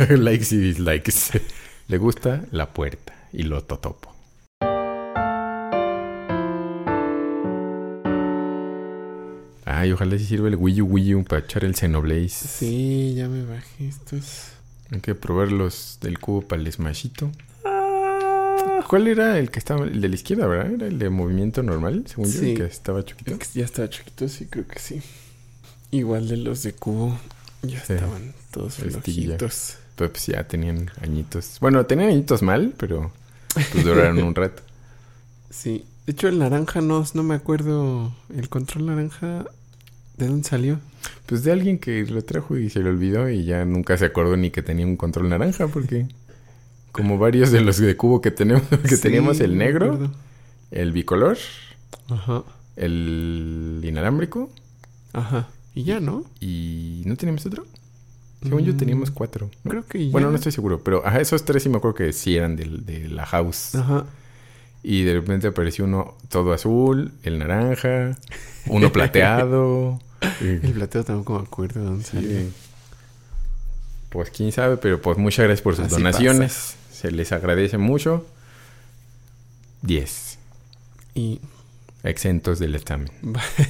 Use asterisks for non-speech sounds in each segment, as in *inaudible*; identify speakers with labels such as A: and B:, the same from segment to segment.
A: *laughs* Likes y dislikes. *laughs* Le gusta la puerta y lo totopo. Ay, ojalá si sirva el Wii U Wii U para echar el Xenoblade.
B: Sí, ya me bajé estos.
A: Hay que probar los del cubo para el Smashito. ¿Cuál era el que estaba? El de la izquierda, ¿verdad? Era el de movimiento normal, según yo,
B: Sí.
A: el que estaba chiquito.
B: Que ya estaba chiquito, sí, creo que sí. Igual de los de cubo. Ya
A: Sí.
B: estaban todos flojitos.
A: Pero pues ya tenían añitos. Bueno, tenían añitos mal, pero pues duraron un *laughs* rato.
B: Sí. De hecho, el naranja no, no me acuerdo. El control naranja. ¿De dónde salió?
A: Pues de alguien que lo trajo y se le olvidó y ya nunca se acordó ni que tenía un control naranja porque como varios de los de cubo que tenemos *laughs* que
B: Sí,
A: teníamos el negro, el bicolor,
B: Ajá.
A: el inalámbrico
B: Ajá. Y ya, ¿no?
A: y ¿no teníamos otro? Según yo
B: Mm,
A: teníamos cuatro. ¿no?
B: Creo que ya.
A: Bueno, no estoy seguro, pero ajá, esos tres sí me acuerdo que sí eran del- de, la house.
B: Ajá.
A: Y de repente apareció uno todo azul, el naranja, uno *laughs* plateado.
B: El plateo tampoco me acuerdo de dónde salió.
A: Sí. Pues quién sabe, pero pues muchas gracias por sus
B: Así
A: donaciones. Se les agradece mucho. 10.
B: Y.
A: Exentos del examen. *laughs*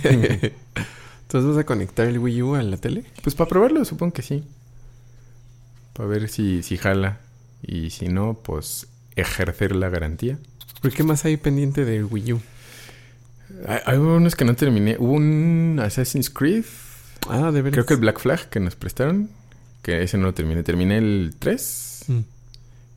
B: Entonces vas a conectar el Wii U a la tele.
A: Pues para probarlo, supongo que sí. Para ver si, si jala. Y si no, pues ejercer la garantía.
B: ¿Por qué más hay pendiente del Wii U?
A: Hay, hay unos que no terminé. Hubo un Assassin's Creed.
B: Ah, de veras.
A: Creo que el Black Flag que nos prestaron. Que ese no lo terminé. Terminé el 3.
B: Mm.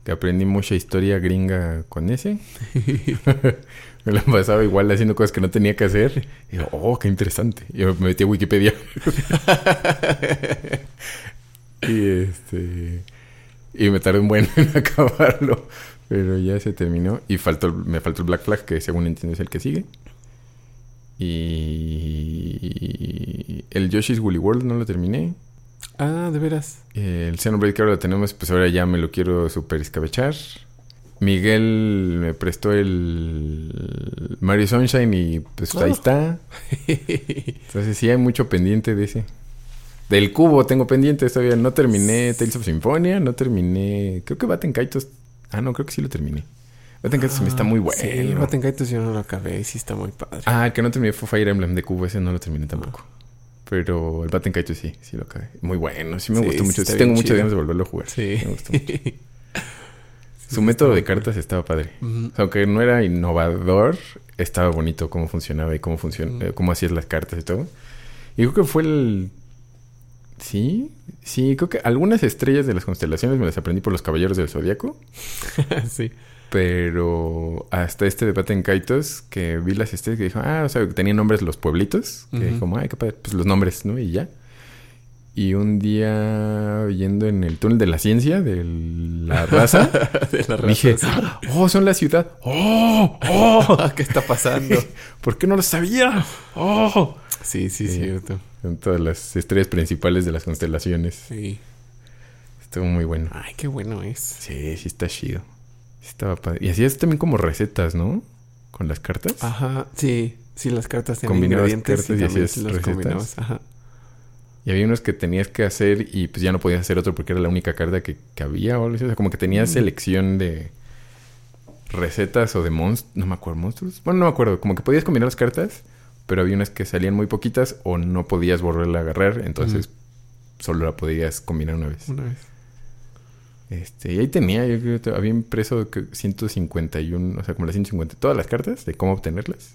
A: Que aprendí mucha historia gringa con ese. *laughs* *laughs* me la pasaba igual haciendo cosas que no tenía que hacer. Y yo, oh, qué interesante. Y yo me metí a Wikipedia. *laughs* *laughs* y este. Y me tardé un buen *laughs* en acabarlo. Pero ya se terminó. Y faltó, me faltó el Black Flag, que según entiendo es el que sigue. Y el Yoshi's Woolly World no lo terminé.
B: Ah, de veras.
A: El Xenoblade que ahora lo tenemos, pues ahora ya me lo quiero super escabechar. Miguel me prestó el Mario Sunshine y pues ahí
B: Oh.
A: está. *laughs* Entonces sí hay mucho pendiente de ese. Del cubo tengo pendiente todavía. No terminé Tales of Symphonia, no terminé... Creo que Batten Kaitos... Ah, no, creo que sí lo terminé. Batten Kaitos me está muy bueno.
B: Sí, Batten Kaitos yo no lo acabé y sí está muy padre.
A: Ah, el que no terminé fue Fire Emblem de cubo. Ese no lo terminé tampoco. Pero el Batten Kaitos sí, sí lo acabé. Muy bueno, sí me
B: Sí,
A: gustó mucho. Sí tengo muchas ganas de volverlo a jugar.
B: Sí.
A: Me gustó *laughs* mucho. Su método de cartas estaba padre.
B: Ujú.
A: O sea, aunque no era innovador, estaba bonito cómo funcionaba y cómo funciona,
B: Mm.
A: eh, cómo hacías las cartas y todo. Y creo que fue el. Sí, sí, creo que algunas estrellas de las constelaciones me las aprendí por los caballeros del zodiaco. *laughs*
B: sí.
A: Pero hasta este debate en Kaitos, que vi las estrellas que dijo, ah, o sea, que tenían nombres los pueblitos. Que
B: Ujú.
A: como, ay, pues los nombres, ¿no? Y ya. Y un día, yendo en el túnel de la ciencia, de la raza, *laughs*
B: de la raza,
A: dije,
B: sí.
A: oh, son la ciudad. ¡Oh! ¡Oh! *laughs*
B: ¿Qué está pasando? *laughs*
A: ¿Por qué no lo sabía? ¡Oh!
B: Sí, sí,
A: Sí.
B: cierto.
A: Son todas las estrellas principales de las constelaciones.
B: Sí.
A: Estuvo muy bueno.
B: Ay, qué bueno es.
A: Sí, sí está chido. Sí estaba padre. Y hacías también como recetas, ¿no? Con las cartas.
B: Ajá, sí. Sí, las cartas
A: Combinabas
B: ingredientes
A: cartas y
B: también
A: hacías
B: las
A: recetas.
B: combinabas. Ajá.
A: Y había unos que tenías que hacer y pues ya no podías hacer otro porque era la única carta que, que había o algo así. O sea, como que tenías selección de recetas o de monstruos. No me acuerdo, monstruos. Bueno, no me acuerdo. Como que podías combinar las cartas, pero había unas que salían muy poquitas o no podías volverla a agarrar. Entonces solo la podías combinar una vez.
B: Una vez.
A: Este, y ahí tenía, yo creo que había impreso que 151, o sea, como las 150, todas las cartas de cómo obtenerlas.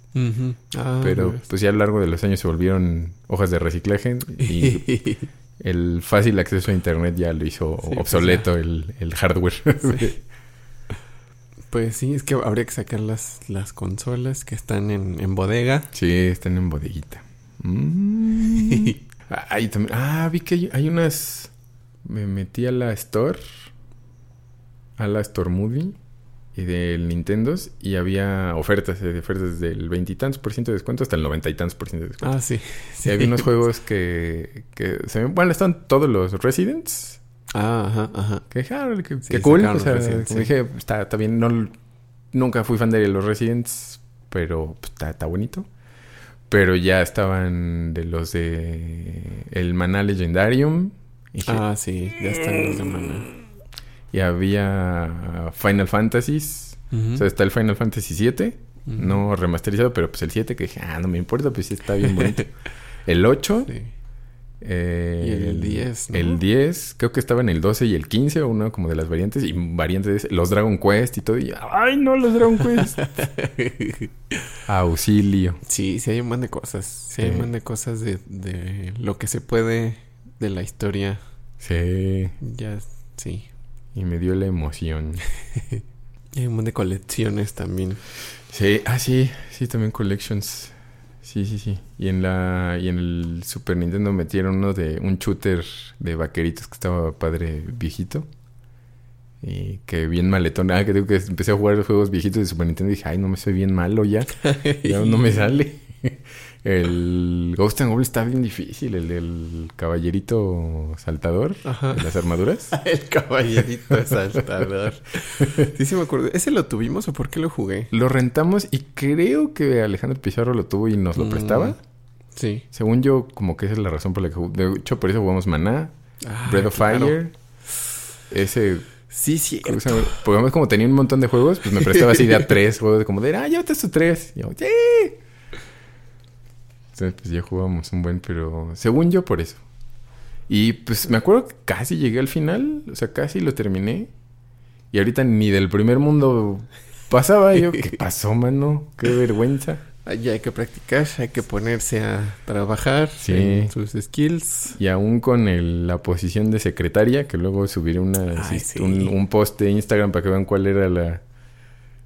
B: Ah,
A: pero pues ya a lo largo de los años se volvieron hojas de reciclaje y *laughs* el fácil acceso a internet ya lo hizo
B: Sí, pues
A: obsoleto el, el hardware.
B: Sí. *laughs* Pues sí, es que habría que sacar las, las consolas que están en, en bodega.
A: sí, están en bodeguita. Mm. *laughs* Ah, y también- ah, vi que hay, hay unas. Me metí a la Store, a la y del Nintendo y había ofertas, eh, ofertas del veintitantos por ciento de descuento hasta el noventa y tantos por ciento de descuento.
B: Ah, sí.
A: Sí, había unos *laughs* juegos que, que se bueno, están todos los Residents.
B: Ah, ajá, ajá.
A: Que dije, ah, qué,
B: Sí,
A: cool. O sea,
B: sí.
A: dije, está, está bien. No, nunca fui fan de los Residents, pero pues, está, está bonito. Pero ya estaban de los de el Maná Legendarium. Y dije,
B: Ah, sí, ya están los de mana.
A: Y había Final Fantasies. O sea, está el Final Fantasy 7.
B: Ujú.
A: No remasterizado, pero pues el 7 que dije, ah, no me importa, pues sí está bien bonito. *laughs* el 8.
B: Sí.
A: eh,
B: Y el 10, ¿no?
A: El 10. Creo que estaba en el 12 y el 15, o una como de las variantes. Y variantes, de- los Dragon Quest y todo. Y, ay, no, los Dragon Quest. *laughs* Auxilio.
B: Sí, sí hay un montón de cosas. Sí, hay un montón de cosas de, de lo que se puede de la historia.
A: Sí.
B: Ya, sí.
A: Y me dio la emoción. *laughs*
B: Y hay un montón de colecciones también.
A: Sí, ah, sí, sí, también Collections. Sí, sí, sí. Y en la y en el Super Nintendo metieron uno de un shooter de vaqueritos que estaba padre viejito. Y que bien maletón. Ah, que digo que empecé a jugar los juegos viejitos de Super Nintendo y dije, ay, no me soy bien malo ya. *laughs* Ya no me sale. *laughs* El Ghost and Goblin está bien difícil, el del caballerito saltador
B: Ajá.
A: de las armaduras. *laughs*
B: El caballerito saltador. Sí, sí me acuerdo. ¿Ese lo tuvimos o por qué lo jugué?
A: Lo rentamos y creo que Alejandro Pizarro lo tuvo y nos lo
B: Mm.
A: prestaba.
B: Sí.
A: Según yo, como que esa es la razón por la que... De hecho, por eso jugamos Maná,
B: Ah,
A: Breath of
B: claro.
A: Fire. Ese...
B: Sí, sí.
A: Porque además como tenía un montón de juegos, pues me prestaba así de a tres juegos. Como de, ah, llévate estos tres. Y yo, ¡sí! Entonces, pues ya jugábamos un buen, pero... Según yo, por eso. Y pues me acuerdo que casi llegué al final. O sea, casi lo terminé. Y ahorita ni del primer mundo pasaba. Yo, ¿qué pasó, mano? Qué vergüenza.
B: Ya hay que practicar, hay que ponerse a trabajar
A: Sí.
B: en sus skills.
A: Y aún con el- la posición de secretaria, que luego subiré una,
B: Ay,
A: sí,
B: sí.
A: un, un post de Instagram para que vean cuál era la...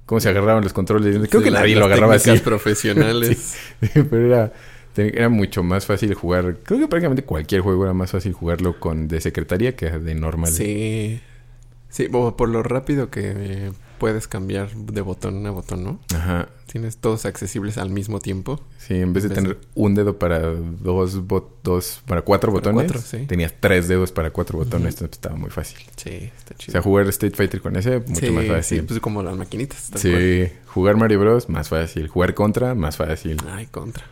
A: Cómo se agarraban los controles. Creo que nadie lo agarraba así.
B: profesionales. *laughs*
A: Pero era, era mucho más fácil jugar. Creo que prácticamente cualquier juego era más fácil jugarlo con de secretaria que de normal.
B: Sí. Sí, o por lo rápido que eh, puedes cambiar de botón a botón, ¿no?
A: Ajá.
B: Tienes todos accesibles al mismo tiempo.
A: Sí, en vez de tener un dedo para dos, bot- dos para cuatro
B: Para
A: botones,
B: cuatro, sí.
A: tenías tres dedos para cuatro botones. Entonces estaba muy fácil.
B: Sí, está
A: O
B: chido.
A: sea, jugar Street Fighter con ese, mucho
B: sí,
A: más fácil.
B: Sí, pues como las maquinitas.
A: Sí,
B: cual.
A: jugar Mario Bros. más fácil. Jugar contra, más fácil.
B: Ay, contra.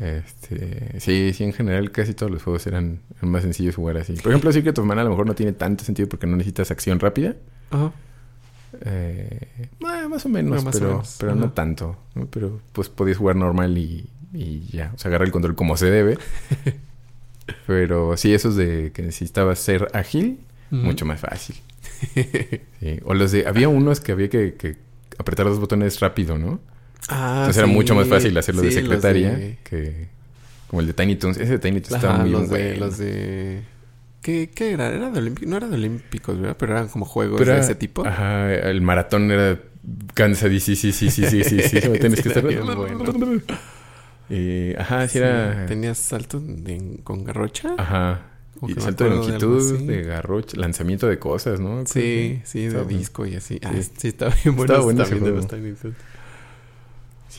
A: Este, sí, sí, en general casi todos los juegos eran, eran más sencillos jugar así. Por ejemplo, Secret of Mana a lo mejor no tiene tanto sentido porque no necesitas acción rápida.
B: Ajá.
A: Eh, eh, más o menos,
B: Bueno, más o
A: pero,
B: menos,
A: pero no tanto. ¿no? Pero pues podías jugar normal y, y ya. O sea, agarrar el control como se debe. *laughs* pero sí, esos de que necesitabas ser ágil, mucho más fácil. *laughs* Sí. O los de... Había unos que había que, que apretar los botones rápido, ¿no?
B: Ah,
A: Entonces era
B: sí.
A: mucho más fácil hacerlo de
B: Sí, los
A: secretaria
B: de-
A: que... Como el de Tiny Toons. Ese de Tiny Toons estaba muy
B: los
A: bueno.
B: de, los de... ¿Qué, ¿Qué era? ¿Era de? No era de Olímpicos, ¿verdad? Pero eran como juegos
A: Pero
B: de
A: era-
B: ese tipo.
A: Ajá, el maratón era cansadísimo. Sí, sí, sí, sí, sí, sí. sí. Tienes que estar...
B: era bien bueno.
A: Y, ajá, sí, era...
B: ¿Tenías salto de- con garrocha?
A: Ajá. Y salto de
B: de
A: longitud,
B: así.
A: de garrocha, lanzamiento de cosas, ¿no?
B: Sí, sí, de disco y así. Ah,
A: Sí.
B: estaba bien bueno.
A: Estaba bueno ese
B: también de
A: juego.
B: los Tiny Toons.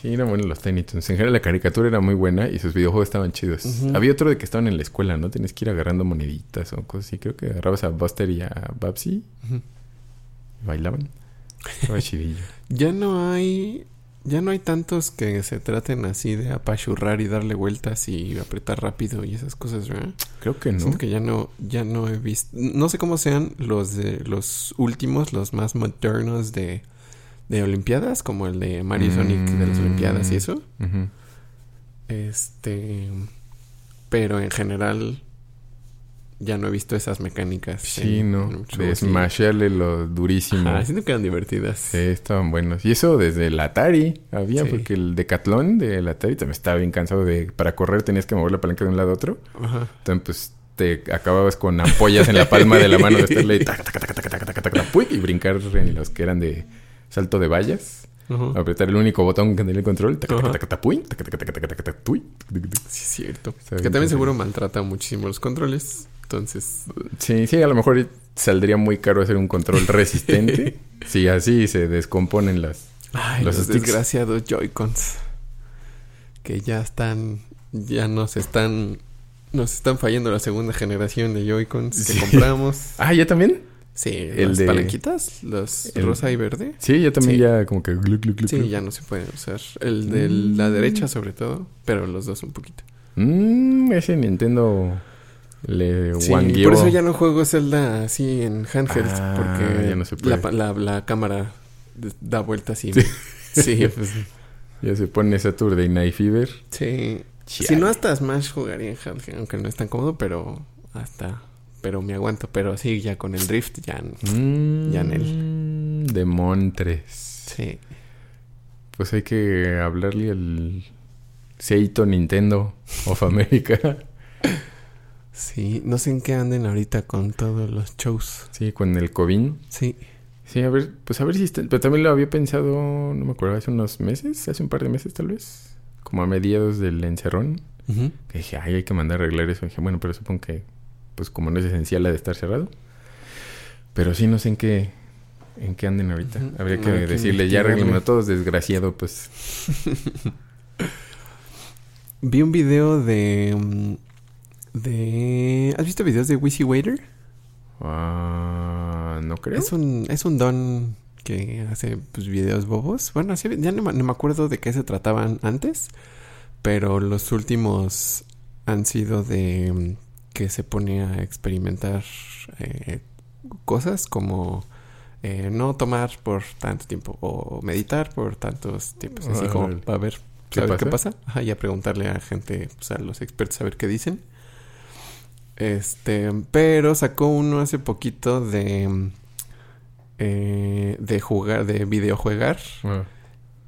A: Sí, eran buenos los Tiny Toons. En general la caricatura era muy buena y sus videojuegos estaban chidos. Había otro de que estaban en la escuela, ¿no? Tienes que ir agarrando moneditas o cosas así. Creo que agarrabas a Buster y a Babsy y bailaban. Estaba *laughs* chidillo.
B: Ya no hay... Ya no hay tantos que se traten así de apachurrar y darle vueltas y apretar rápido y esas cosas, ¿verdad?
A: Creo que no.
B: Siento que ya no, ya no he visto. No sé cómo sean los de los últimos, los más modernos de, de Olimpiadas, como el de Mario. Sonic de las Olimpiadas y eso. Este. Pero en general. Ya no he visto esas mecánicas.
A: Sí, ¿no? De smasharle lo durísimo.
B: Ah, sí, no quedan divertidas.
A: Sí, estaban buenos. Y eso desde el Atari había, porque el decatlón del Atari también estaba bien cansado de... Para correr tenías que mover la palanca de un lado a otro.
B: Ajá.
A: Entonces, pues, te acababas con ampollas en la palma de la mano de Starlight y brincar en los que eran de salto de vallas.
B: Ajá.
A: Apretar el único botón que tenía el control.
B: Sí, es cierto. Que también seguro maltrata muchísimo los controles. Entonces.
A: Sí, sí, a lo mejor saldría muy caro hacer un control *laughs* resistente. si así se descomponen las...
B: Ay,
A: Los
B: desgraciados Joy-Cons. Que ya están. Ya nos están. Nos están fallando la segunda generación de Joy-Cons
A: Sí.
B: que compramos. *laughs*
A: Ah, ¿ya también?
B: Sí,
A: El
B: las
A: de-
B: palanquitas, los
A: el-
B: rosa y verde.
A: Sí, ya también
B: Sí.
A: ya como que... gluc, gluc, gluc,
B: Sí, ya no se pueden usar. El de la
A: Mm.
B: derecha sobre todo, pero los dos un poquito.
A: Mmm, ese Nintendo le
B: Sí, por eso ya no juego Zelda así en handhelds,
A: Ah,
B: porque
A: ya no se
B: la,
A: puede.
B: la, la cámara da vueltas y...
A: Sí. *laughs*
B: Sí, *laughs* pues...
A: Ya se pone Saturday Night Fever.
B: Sí. Si
A: Chale.
B: no, hasta Smash jugaría en handheld, aunque no es tan cómodo, pero hasta... Pero me aguanto. Pero sí, ya con el drift ya...
A: Mm,
B: Ya en
A: De Montres.
B: Sí.
A: Pues hay que hablarle al Seito Nintendo of America. *laughs*
B: Sí, no sé en qué anden ahorita con todos los shows.
A: sí, con el COVID.
B: Sí.
A: Sí, a ver, pues a ver si está. Pero también lo había pensado, no me acuerdo, hace unos meses, hace un par de meses tal vez. Como a mediados del encerrón. Que dije, ay, hay que mandar a arreglar eso. dije, bueno, pero supongo que, pues como no es esencial la de estar cerrado. Pero sí, no sé en qué, en qué anden ahorita. Habría que decirle, ya arreglenlo todos, desgraciado, pues. *laughs*
B: Vi un video de... mm, De... ¿Has visto videos de Wizzy Waiter?
A: Ah, no creo.
B: Es un, es un don que hace pues, videos bobos. Bueno, así- ya no, me- no me acuerdo de qué se trataban antes, pero los últimos han sido de mm, que se pone a experimentar eh, cosas como eh, no tomar por tanto tiempo o meditar por tantos tiempos, así como para ver
A: ¿Qué
B: saber qué
A: pasa?
B: pasa. Ajá, y a preguntarle a gente, pues, a los expertos a ver qué dicen. Este, pero sacó uno hace poquito de eh, de jugar, de videojuegar
A: Ah,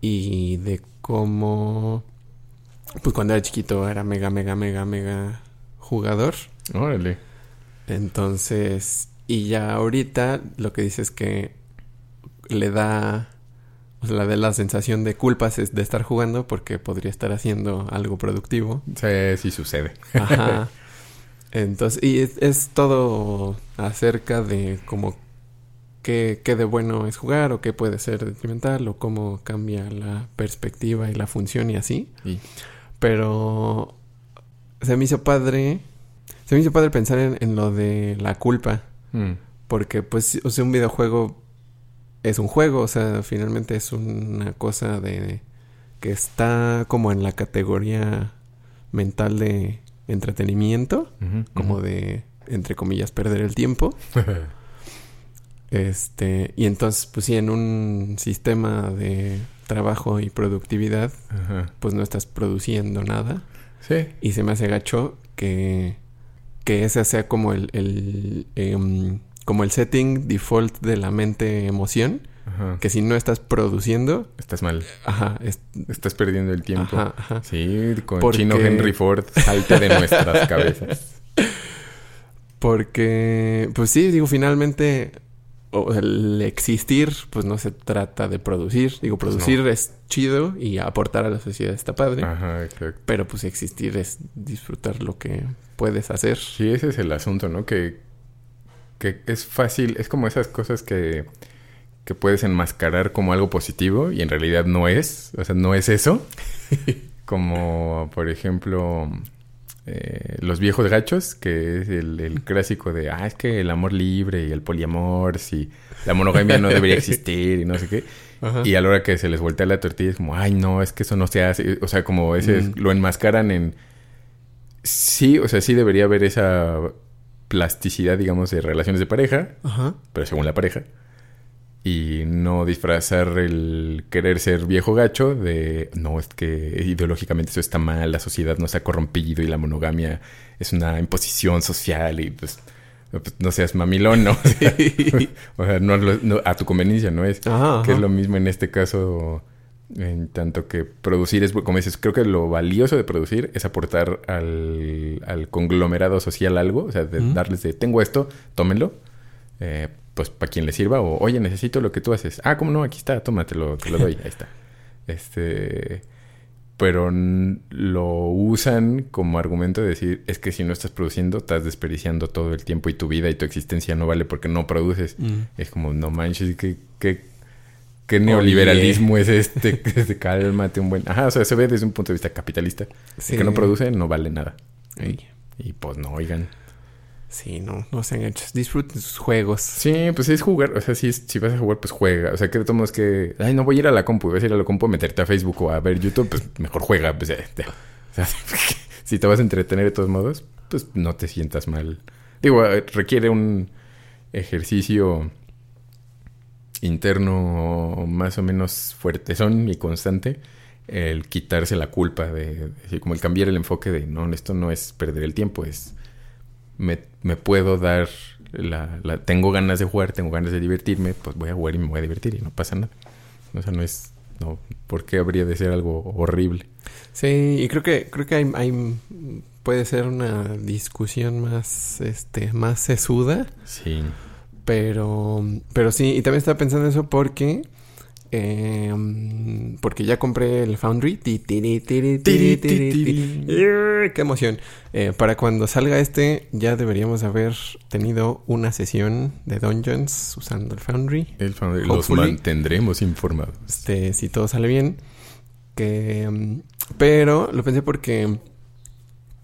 B: y de cómo pues cuando era chiquito era mega mega mega mega jugador.
A: Órale.
B: Entonces, y ya ahorita lo que dice es que le da o sea, le da la sensación de culpas es de estar jugando porque podría estar haciendo algo productivo.
A: Sí, sí sucede.
B: Ajá. *laughs* Entonces, y es, es todo acerca de como qué, qué de bueno es jugar o qué puede ser detrimental o cómo cambia la perspectiva y la función y así. Pero se me hizo padre, se me hizo padre pensar en, en lo de la culpa.
A: mm,
B: Porque, pues, o sea, un videojuego es un juego, o sea, finalmente es una cosa de que está como en la categoría mental de entretenimiento, como de, entre comillas, perder el tiempo. *laughs* Este, y entonces, pues sí, en un sistema de trabajo y productividad, pues no estás produciendo nada.
A: Sí.
B: Y se me hace gacho que, que ese sea como el, el em, como el setting default de la mente emoción.
A: Ajá.
B: Que si no estás produciendo,
A: Estás mal.
B: ajá, es-
A: Estás perdiendo el tiempo.
B: ajá, ajá.
A: Sí, con
B: Porque-
A: Chino Henry Ford salte de nuestras *laughs* cabezas.
B: Porque, pues sí, digo, finalmente el existir, pues no se trata de producir. Digo,
A: Pues
B: producir es chido y aportar a la sociedad está padre.
A: Ajá, exacto.
B: Pero pues existir es disfrutar lo que puedes hacer.
A: Sí, ese es el asunto, ¿no? Que, que es fácil, es como esas cosas que, que puedes enmascarar como algo positivo y en realidad no es, o sea, no es eso. *laughs* como, por ejemplo, eh, los viejos gachos, que es el, el clásico de, ah, es que el amor libre y el poliamor, si la monogamia no debería existir y no sé qué.
B: Ajá.
A: Y a la hora que se les voltea la tortilla es como, ay, no, es que eso no se hace. O sea, como ese
B: Mm.
A: lo enmascaran en. Sí, o sea, sí debería haber esa plasticidad, digamos, de relaciones de pareja,
B: Ajá.
A: pero según la pareja. Y no disfrazar el querer ser viejo gacho de no, es que ideológicamente eso está mal, la sociedad no se ha corrompido y la monogamia es una imposición social y pues, pues, no seas mamilón, ¿no? *laughs* O sea, o sea, no, a tu conveniencia, ¿no es?
B: Ajá,
A: Que es lo mismo en este caso, en tanto que producir es, como dices, creo que lo valioso de producir es aportar al, al conglomerado social algo, o sea, de darles de, tengo esto, tómenlo, eh, pues para quien le sirva, o oye, necesito lo que tú haces. Ah, ¿cómo no? Aquí está, tómatelo, te lo doy, ahí está. *laughs* Este, pero lo usan como argumento de decir, es que si no estás produciendo, estás desperdiciando todo el tiempo y tu vida y tu existencia no vale porque no produces.
B: Mm.
A: Es como, no manches, ¿qué, qué, qué neoliberalismo es este? *laughs* Cálmate un buen... Ajá, o sea, se ve desde un punto de vista capitalista.
B: Sí.
A: El que no produce no vale nada. Y pues no, oigan.
B: Sí, no, no sean hechos. Disfruten sus juegos.
A: Sí, pues es jugar. O sea, si, si vas a jugar, pues juega. O sea, que de todos modos que... Ay, no voy a ir a la compu. Vas a ir a la compu a meterte a Facebook o a ver YouTube. Pues mejor juega. Pues. O sea, *laughs* si te vas a entretener de todos modos, pues no te sientas mal. Digo, eh, requiere un ejercicio interno más o menos fuertezón y constante el quitarse la culpa de, de como el cambiar el enfoque de no, esto no es perder el tiempo, es me, me puedo dar la, la, tengo ganas de jugar, tengo ganas de divertirme, pues voy a jugar y me voy a divertir y no pasa nada. O sea, no es no, ¿por qué habría de ser algo horrible?
B: Sí, y creo que creo que hay, hay puede ser una discusión más este más sesuda.
A: Sí.
B: Pero pero sí, y también estaba pensando eso porque eh, porque ya compré el Foundry. ¡Qué emoción! Eh, para cuando salga este, ya deberíamos haber tenido una sesión de Dungeons usando el Foundry.
A: El Foundry. Los mantendremos informados.
B: Este, si todo sale bien. Que, pero lo pensé porque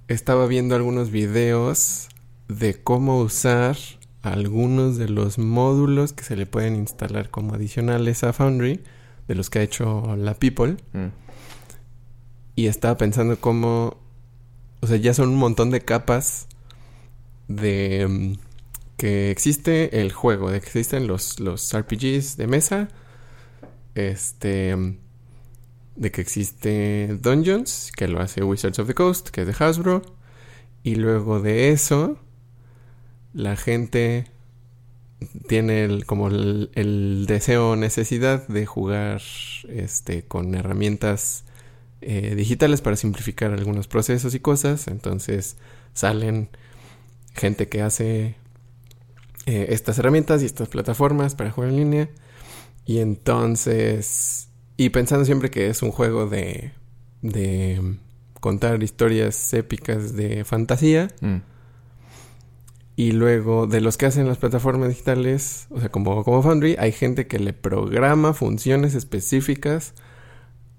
B: estaba viendo algunos videos de cómo usar algunos de los módulos que se le pueden instalar como adicionales a Foundry, de los que ha hecho la People. Mm. Y estaba pensando cómo, o sea, ya son un montón de capas de mm, que existe el juego, de que existen los, los RPGs de mesa, este, mm, de que existe Dungeons, que lo hace Wizards of the Coast, que es de Hasbro, y luego de eso la gente tiene el, como el, deseo o necesidad de jugar este, con herramientas eh, digitales para simplificar algunos procesos y cosas. Entonces salen gente que hace eh, estas herramientas y estas plataformas para jugar en línea. Y entonces, y pensando siempre que es un juego de, de contar historias épicas de fantasía. Mm. Y luego, de los que hacen las plataformas digitales, o sea, como, como Foundry, hay gente que le programa funciones específicas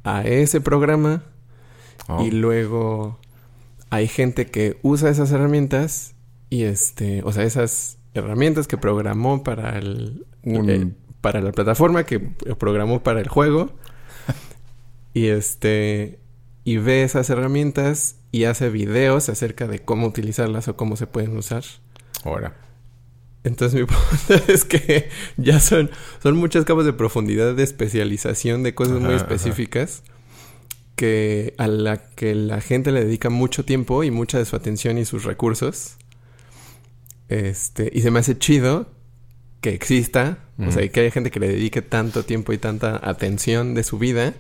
B: a ese programa. Y oh. luego hay gente que usa esas herramientas y este, o sea, esas herramientas que programó para el, eh, para la plataforma que programó para el juego. *laughs* y este y ve esas herramientas y hace videos acerca de cómo utilizarlas o cómo se pueden usar.
A: Ahora.
B: Entonces mi *laughs* punto es que ya son, son muchas capas de profundidad de especialización de cosas muy específicas que a la que la gente le dedica mucho tiempo y mucha de su atención y sus recursos. Este, y se me hace chido que exista, o sea, y que haya gente que le dedique tanto tiempo y tanta atención de su vida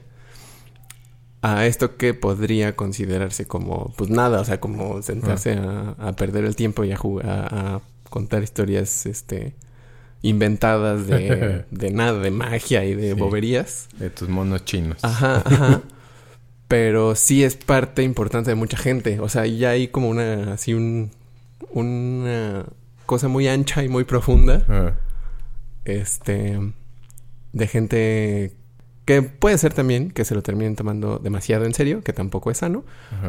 B: a esto que podría considerarse como, pues nada, o sea, como sentarse a, a, perder el tiempo y a, jugar, a, contar historias, este, inventadas de, *laughs* de, nada, de magia y de boberías.
A: De tus monos chinos.
B: Ajá, *laughs* ajá. Pero sí es parte importante de mucha gente. O sea, ya hay como una, así un, una cosa muy ancha y muy profunda. Ah. Este, de gente que puede ser también que se lo terminen tomando demasiado en serio, que tampoco es sano,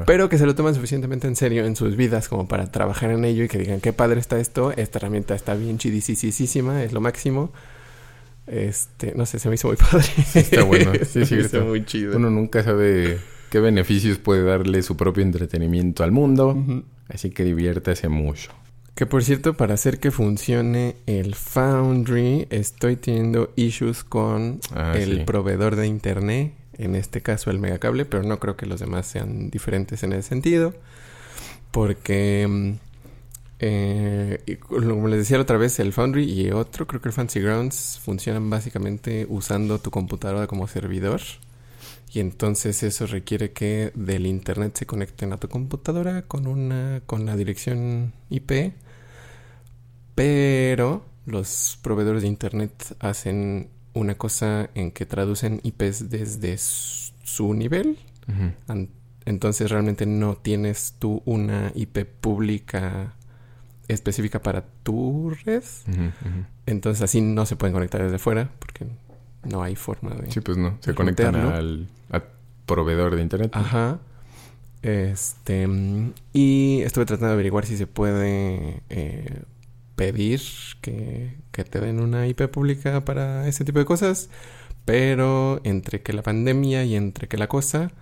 B: pero que se lo toman suficientemente en serio en sus vidas como para trabajar en ello y que digan, qué padre está esto, esta herramienta está bien chidisísima, es lo máximo. Este, no sé, se me hizo muy *laughs* padre.
A: está bueno, *laughs* sí, sí, está muy chido. Uno nunca sabe qué beneficios puede darle su propio entretenimiento al mundo, así que diviértase mucho.
B: Que por cierto, para hacer que funcione el Foundry, estoy teniendo issues con ah, el proveedor de internet, en este caso el megacable, pero no creo que los demás sean diferentes en ese sentido. Porque, mm, eh, como les decía otra vez, el Foundry y otro, creo que el Fancy Grounds, funcionan básicamente usando tu computadora como servidor. Y entonces eso requiere que del internet se conecten a tu computadora con una con la dirección IP. Pero los proveedores de internet hacen una cosa en que traducen IPs desde su nivel. Entonces realmente no tienes tú una IP pública específica para tu red. Entonces así no se pueden conectar desde fuera porque no hay forma de.
A: Sí, pues no. Se conectan al, proveedor de internet.
B: Ajá. Este. Y estuve tratando de averiguar si se puede eh, pedir que, que te den una IP pública para ese tipo de cosas. Pero entre que la pandemia y entre que la cosa,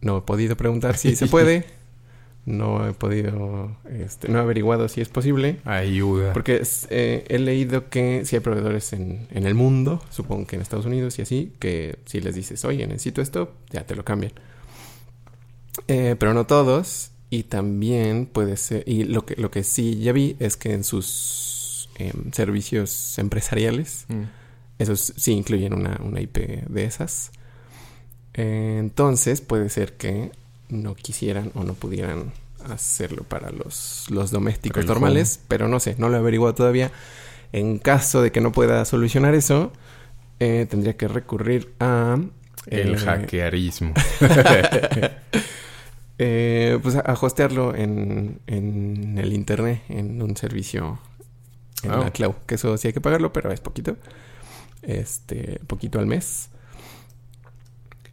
B: no he podido preguntar si se puede. *laughs* no he podido, este, no he averiguado si es posible.
A: Ayuda.
B: Porque eh, he leído que si hay proveedores en, en, el mundo, supongo que en Estados Unidos y así, que si les dices, oye, necesito esto, ya te lo cambian. Eh, pero no todos. Y también puede ser, y lo que, lo que sí ya vi es que en sus eh, servicios empresariales, mm. esos sí incluyen una, una IP de esas. entonces puede ser que no quisieran o no pudieran hacerlo para los, los domésticos normales, pero no sé, no lo he averiguado todavía. En caso de que no pueda solucionar eso, eh, tendría que recurrir a...
A: El eh, hackearismo. *laughs* *laughs*
B: eh, pues a hostearlo en, en el internet, en un servicio en la cloud. Que eso sí hay que pagarlo, pero es poquito. Este, poquito al mes.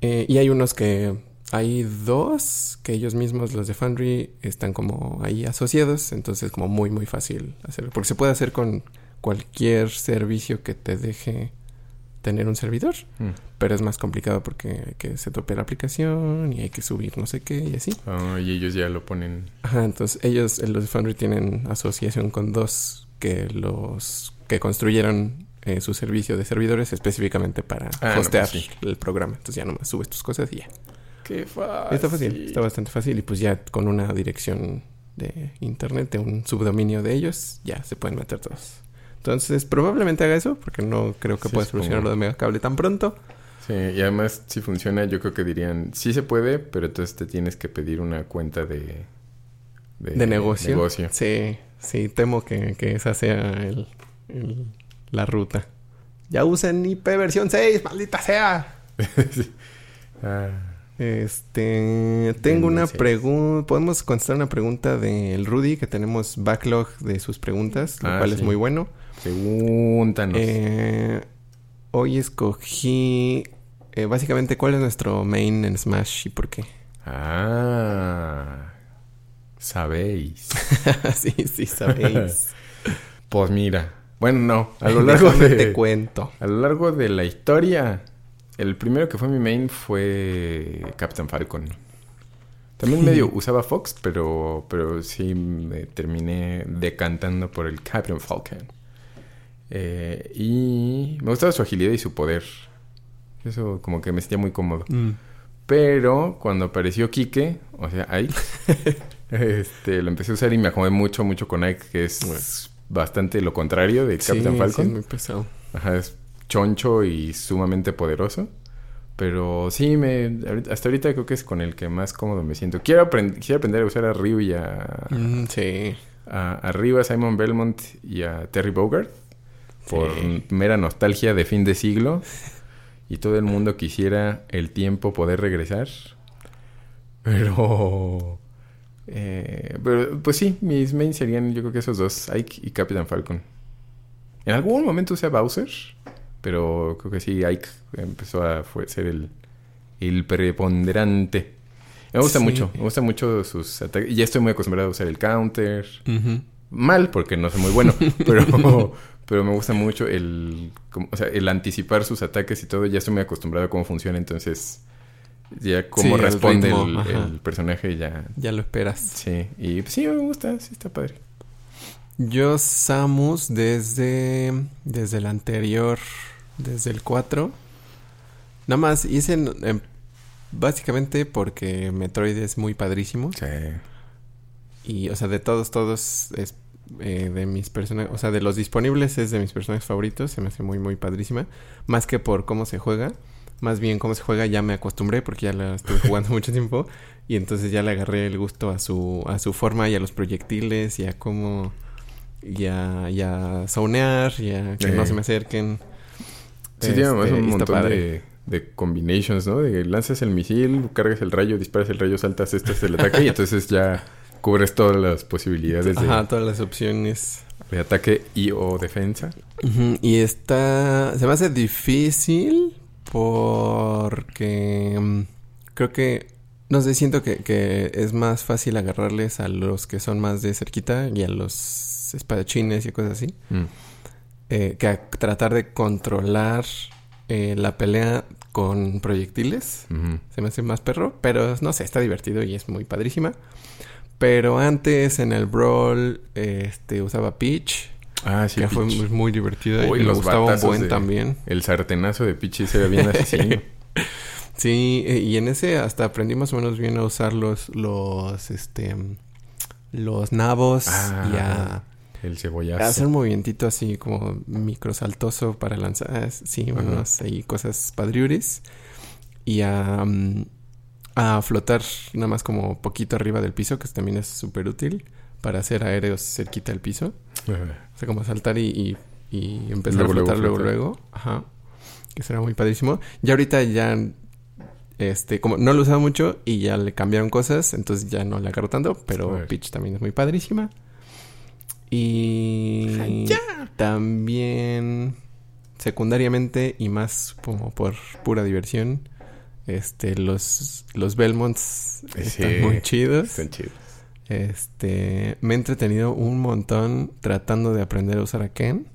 B: Eh, y hay unos que hay dos que ellos mismos, los de Foundry, están como ahí asociados, entonces como muy muy fácil hacerlo, porque se puede hacer con cualquier servicio que te deje tener un servidor, mm. pero es más complicado porque hay que se tope la aplicación y hay que subir no sé qué y así.
A: Ah, y ellos ya lo ponen.
B: Ajá, entonces ellos, los de Foundry tienen asociación con dos que los que construyeron eh, su servicio de servidores específicamente para ah, hostear pues el programa. Entonces ya nomás subes tus cosas y ya.
A: Qué fácil.
B: Está fácil, está bastante fácil. Y pues ya con una dirección de internet, de un subdominio de ellos, ya se pueden meter todos. Entonces, probablemente haga eso, porque no creo que pueda solucionar lo de Megacable tan pronto.
A: Sí, y además, si funciona, yo creo que dirían, sí se puede, pero entonces te tienes que pedir una cuenta de...
B: De, negocio. Sí, sí, temo que, que esa sea el, la ruta. Ya usen IP versión 6, maldita sea. *laughs* sí. ah. Este, tengo una pregunta, podemos contestar una pregunta del Rudy, que tenemos backlog de sus preguntas, lo ah, cual es muy bueno.
A: Pregúntanos.
B: Eh, hoy escogí, eh, básicamente, cuál es nuestro main en Smash y por qué.
A: Ah, sabéis. *laughs*
B: sí, sí, sabéis. *laughs*
A: pues mira, bueno, no, a lo *laughs* largo de...
B: te cuento.
A: A lo largo de la historia el primero que fue mi main fue Captain Falcon. También medio usaba Fox, pero, pero sí me terminé decantando por el Captain Falcon. Eh, y me gustaba su agilidad y su poder. Eso como que me sentía muy cómodo. Mm. Pero cuando apareció Kike, o sea, Ike, *laughs* este, lo empecé a usar y me acomodé mucho, mucho con Ike, que es bastante lo contrario de Captain Falcon.
B: Sí, muy pesado.
A: Ajá, es choncho y sumamente poderoso. Pero sí, me, hasta ahorita creo que es con el que más cómodo me siento. Quiero, quisiera aprender a usar a Ryu y a...
B: Mm, sí.
A: A, a Simon Belmont y a Terry Bogard. Por mera nostalgia de fin de siglo. Y todo el mundo quisiera el tiempo poder regresar. Pero... Eh, pero pues sí, mis mains serían yo creo que esos dos, Ike y Captain Falcon. En algún momento usé a Bowser. Pero creo que sí, Ike empezó a ser el, el preponderante. Me gusta mucho, me gusta mucho sus ataques. Y ya estoy muy acostumbrado a usar el counter. Mal, porque no soy muy bueno, *laughs* pero, pero me gusta mucho el, o sea, el anticipar sus ataques y todo. Ya estoy muy acostumbrado a cómo funciona, entonces ya cómo responde el, personaje ya...
B: Ya lo esperas.
A: Sí, y pues, sí, me gusta, sí está padre.
B: Yo Samus desde, desde el anterior desde el 4. Nada más hice básicamente porque Metroid es muy padrísimo.
A: Sí.
B: Y, o sea, de todos, todos es eh, de mis personajes, o sea, de los disponibles es de mis personajes favoritos. Se me hace muy, muy padrísima. Más que por cómo se juega. Más bien cómo se juega ya me acostumbré porque ya la estuve *laughs* jugando mucho tiempo. Y entonces ya le agarré el gusto a su, a su forma y a los proyectiles y a cómo... Y a, y a zonear y a que no se me acerquen.
A: Sí, tiene un este, montón de, de, combinations, ¿no? De lanzas el misil, cargas el rayo, disparas el rayo, saltas, este es el ataque y entonces ya cubres todas las posibilidades
B: Ajá, todas las opciones.
A: De ataque y o defensa.
B: Y está... Se me hace difícil porque... Mm, creo que... No sé, siento que, que, es más fácil agarrarles a los que son más de cerquita y a los espadachines y cosas así. Mm. Eh, que a tratar de controlar eh, la pelea con proyectiles. Se me hace más perro, pero no sé, está divertido y es muy padrísima. Pero antes en el Brawl este, usaba Peach.
A: Ah, sí,
B: que fue
A: Peach.
B: muy, muy divertido.
A: Uy,
B: y me
A: los
B: gustaba un buen
A: de-
B: también.
A: El sartenazo de Pichi se ve bien asesino. *laughs*
B: Sí, eh, y en ese hasta aprendí más o menos bien a usar los, los, este, los nabos
A: Ah,
B: y a,
A: el
B: a
A: cebollazo.
B: hacer un movientito así como microsaltoso para lanzar, sí, bueno,
A: Ajá.
B: ahí cosas padriuris. Y a, mm, a flotar nada más como poquito arriba del piso, que también es súper útil para hacer aéreos cerquita del piso. O sea, como saltar y, y, y empezar
A: Luego,
B: a flotar
A: luego
B: luego. Ajá. Que será muy padrísimo. Ya ahorita ya, este, como no lo usado mucho y ya le cambiaron cosas, entonces ya no le agarro tanto, pero. Peach también es muy padrísima. Y también secundariamente y más como por pura diversión, este, los, los Belmonts están
A: Sí,
B: muy chidos.
A: Están chidos.
B: Este, me he entretenido un montón tratando de aprender a usar a Ken.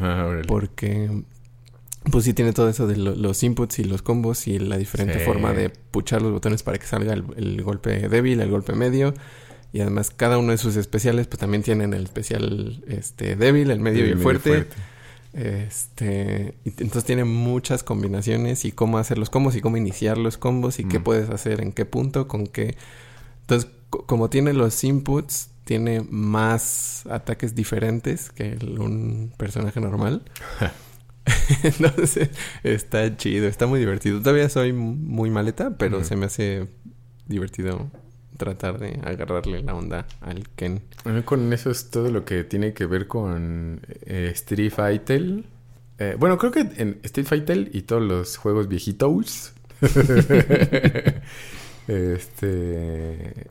A: Ah.
B: Porque, pues sí tiene todo eso de lo- los inputs y los combos y la diferente
A: Sí.
B: forma de puchar los botones para que salga el, el golpe débil, el golpe medio. Y además cada uno de sus especiales, pues también tienen el especial este débil, el medio y el
A: Medio
B: fuerte. Este, entonces tiene muchas combinaciones y cómo hacer los combos y cómo iniciar los combos y qué
A: Mm.
B: puedes hacer en qué punto, con qué. Entonces, co- como tiene los inputs, tiene más ataques diferentes que el- un personaje normal. *laughs* *laughs* Entonces, está chido, está muy divertido. Todavía soy muy maleta, pero se me hace divertido tratar de agarrarle la onda al Ken.
A: A mí con eso es todo lo que tiene que ver con eh, Street Fighter. Eh, bueno, creo que en Street Fighter y todos los juegos viejitos. *laughs* este.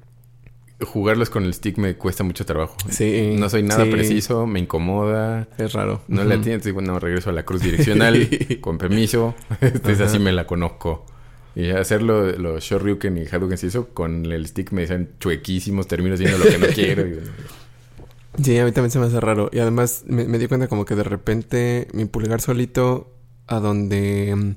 A: Jugarlos con el stick me cuesta mucho trabajo.
B: Sí.
A: No soy nada
B: sí,
A: preciso, me incomoda.
B: Es raro.
A: No la
B: Ujú.
A: entiendo, digo, no, regreso a la cruz direccional, *laughs* con permiso. Entonces
B: Ajá.
A: así me la conozco. Y hacerlo, los Shoryuken y Hadouken y eso, con el stick me dicen chuequísimos, termino haciendo lo que no *laughs* quiero.
B: Sí, a mí también se me hace raro. Y además me, me di cuenta como que de repente mi pulgar solito a donde, mm,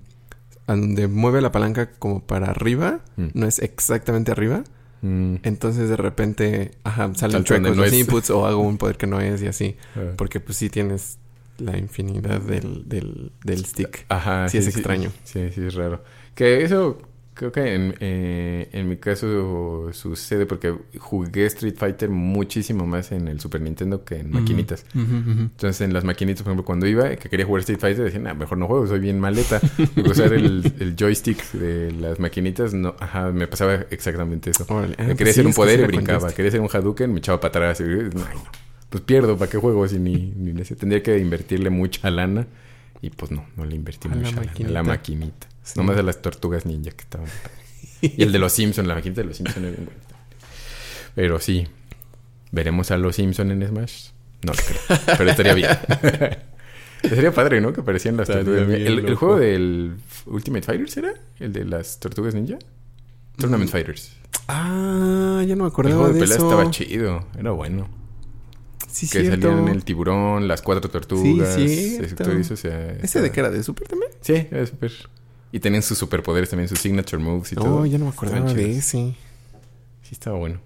B: a donde mueve la palanca como para arriba,
A: Mm.
B: no es exactamente arriba.
A: Mm.
B: Entonces de repente, ajá, salen chuecos
A: no
B: los
A: es.
B: inputs o hago un poder que no es y así.
A: Ah.
B: Porque pues sí tienes la infinidad del, del, del stick.
A: Ajá.
B: Sí, es extraño.
A: Sí, sí, es raro. Que eso creo que en, eh, en mi caso sucede porque jugué Street Fighter muchísimo más en el Super Nintendo que en maquinitas. Entonces en las maquinitas, por ejemplo, cuando iba, que quería jugar Street Fighter, decían, ah, mejor no juego, soy bien maleta. Y *laughs* usar el, el joystick de las maquinitas, no, ajá, me pasaba exactamente eso.
B: Órale. Ah, pues
A: quería
B: sí,
A: hacer un
B: es que
A: poder
B: sí
A: y brincaba. Quería hacer un Hadouken, me echaba para atrás. Y, no. Pues pierdo, ¿para qué juego? Si ni, ni le sé. Tendría que invertirle mucha lana. Y pues no, no le invertí
B: la
A: mucha lana. A la maquinita.
B: Sí.
A: Nomás a las tortugas ninja que estaban. Y el de los Simpsons, la maquinita de los Simpsons era bien buena. Pero sí, ¿veremos a los Simpsons en Smash? No lo creo. Pero estaría bien. *laughs* Sería padre, ¿no? Que aparecían las
B: Estaría
A: tortugas ninja. El, el juego del Ultimate Fighters era? ¿El de las tortugas ninja? Tournament
B: Mm.
A: Fighters.
B: Ah, ya no me
A: El
B: acordaba
A: juego de
B: de
A: pelea
B: eso.
A: estaba chido, era bueno.
B: Sí,
A: que
B: cierto.
A: salían el tiburón, las cuatro tortugas.
B: Sí, cierto.
A: todo eso, o sea,
B: ¿Ese
A: estaba-
B: de qué era? ¿De Super también?
A: Sí, era súper. Y tenían sus superpoderes también, sus signature moves y
B: No,
A: todo.
B: ya no me acordaba de ese.
A: Sí, estaba bueno.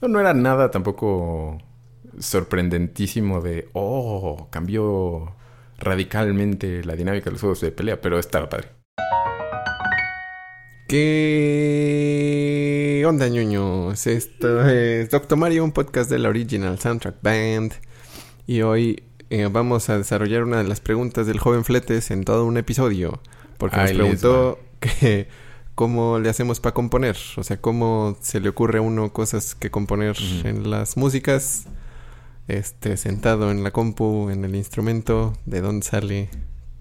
A: No, no era nada tampoco sorprendentísimo de, oh, cambió radicalmente la dinámica de los juegos de pelea, pero estaba padre.
B: ¿Qué onda, ñoños? Esto es Doctor Mario, un podcast de la Original Soundtrack Band. Y hoy eh, vamos a desarrollar una de las preguntas del joven Fletes en todo un episodio. Porque
A: Ahí
B: nos preguntó *laughs* que cómo le hacemos para componer. O sea, cómo se le ocurre a uno cosas que componer en las músicas. Este, sentado en la compu, en el instrumento, de dónde sale,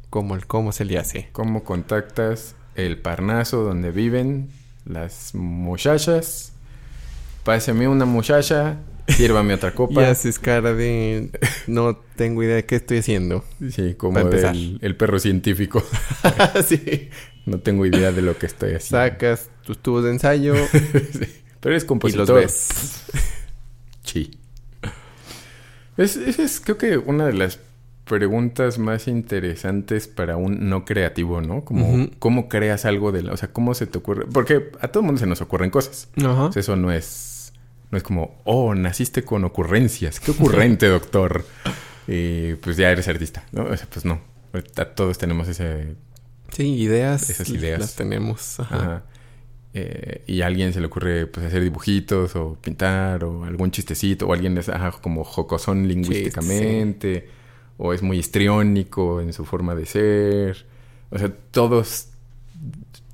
B: cómo, el cómo se le hace.
A: ¿Cómo contactas el Parnaso donde viven las muchachas? Pásame una muchacha, sírvame otra
B: Y
A: copa.
B: haces cara de no tengo idea de qué estoy haciendo.
A: Sí, como el perro científico. *laughs*
B: sí.
A: No tengo idea de lo que estoy haciendo.
B: Sacas tus tubos de ensayo *laughs*
A: Sí. Pero eres
B: y
A: compositor.
B: los ves. *laughs*
A: Sí. Es, esa es creo que una de las preguntas más interesantes para un no creativo, ¿no? Como cómo creas algo de la... O sea, cómo se te ocurre... Porque a todo mundo se nos ocurren cosas. O sea, eso no es No es como, oh, naciste con ocurrencias. Qué ocurrente, *laughs* doctor. Y pues ya eres artista, ¿no? O sea, pues no. Ahorita todos tenemos ese...
B: Sí, ideas.
A: Esas ideas.
B: Las tenemos. Ajá.
A: Ajá. Eh, y a alguien se le ocurre pues hacer dibujitos o pintar o algún chistecito o alguien es ajá, como jocosón lingüísticamente o es muy histriónico en su forma de ser. O sea, todos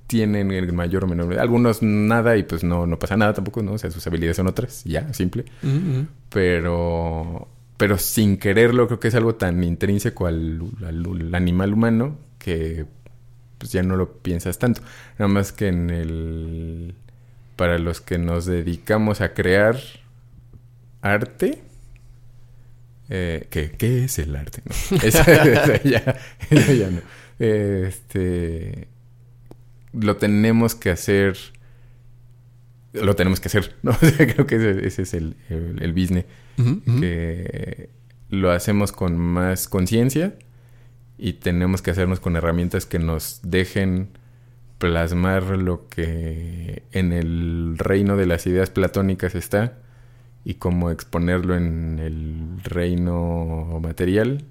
A: tienen el mayor o menor. Algunos nada y pues no, no pasa nada tampoco, ¿no? O sea, sus habilidades son otras, ya, simple.
B: Ujú.
A: Pero, pero sin quererlo, creo que es algo tan intrínseco al, al- al animal humano que pues ya no lo piensas tanto. Nada más que en el. Para los que nos dedicamos a crear arte. Eh, ¿qué, qué es el arte? No, *laughs* esa- esa ya, esa ya no. Este. Lo tenemos que hacer. Lo tenemos que hacer, *laughs* ¿no? *laughs* O sea, creo que ese, ese es el, el, el business que lo hacemos con más conciencia y tenemos que hacernos con herramientas que nos dejen plasmar lo que en el reino de las ideas platónicas está y cómo exponerlo en el reino material.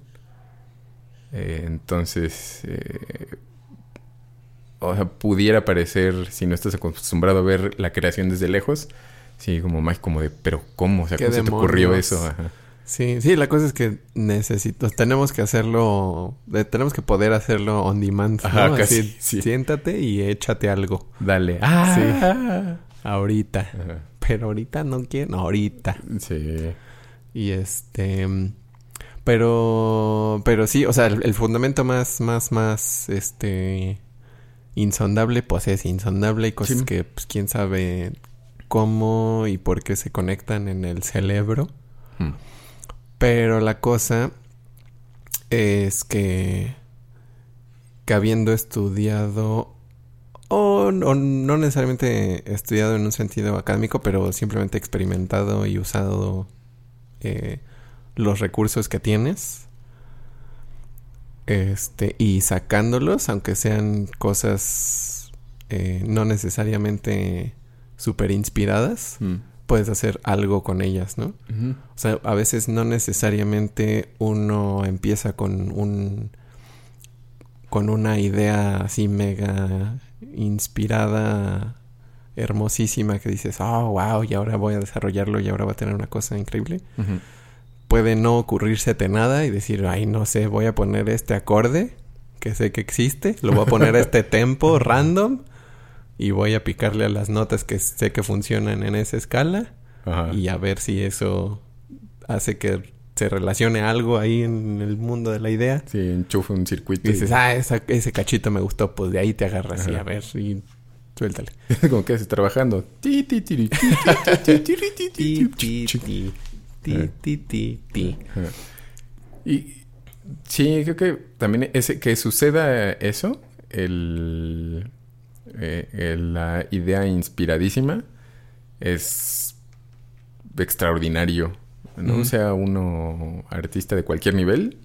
A: Eh, entonces, eh, o sea, pudiera parecer, si no estás acostumbrado a ver la creación desde lejos, sí, como más como de, pero ¿cómo? O sea,
B: ¿Qué
A: ¿cómo se te ocurrió eso? Ajá.
B: Sí, sí, la cosa es que necesito, tenemos que hacerlo, de- tenemos que poder hacerlo on demand. ¿no?
A: Ajá,
B: Así,
A: casi, sí.
B: Siéntate y échate algo.
A: Dale. Ah.
B: Ahorita.
A: Ajá.
B: Pero ahorita no quiero, no, ahorita.
A: Sí.
B: Y este, pero, pero sí, o sea, el, el fundamento más, más, más, este, insondable, pues es insondable y cosas
A: Sí.
B: que, pues, quién sabe cómo y por qué se conectan en el cerebro.
A: Hmm.
B: Pero la cosa es que, que habiendo estudiado, o, o no necesariamente estudiado en un sentido académico, pero simplemente experimentado y usado eh, los recursos que tienes, este, y sacándolos, aunque sean cosas eh, no necesariamente súper inspiradas,
A: Hmm.
B: puedes hacer algo con ellas, ¿no? O sea, a veces no necesariamente uno empieza con un con una idea así mega inspirada, hermosísima que dices, "Oh, wow, y ahora voy a desarrollarlo y ahora va a tener una cosa increíble." Puede no ocurrírsete nada y decir, "Ay, no sé, voy a poner este acorde que sé que existe, lo voy a poner a este tempo random y voy a picarle a las notas que sé que funcionan en esa escala."
A: Ajá.
B: y a ver si eso hace que se relacione algo ahí en el mundo de la idea.
A: Sí, enchufa un circuito.
B: Y dices, ah, esa- ese cachito me gustó, pues de ahí te agarras y a ver, y suéltale.
A: como que haces trabajando. Ti, ti, ti, ti, ti. Ajá. Y sí, creo que también ese, que suceda eso, el, eh, la idea inspiradísima, es extraordinario. ¿no?
B: Ujú.
A: Sea uno artista de cualquier nivel,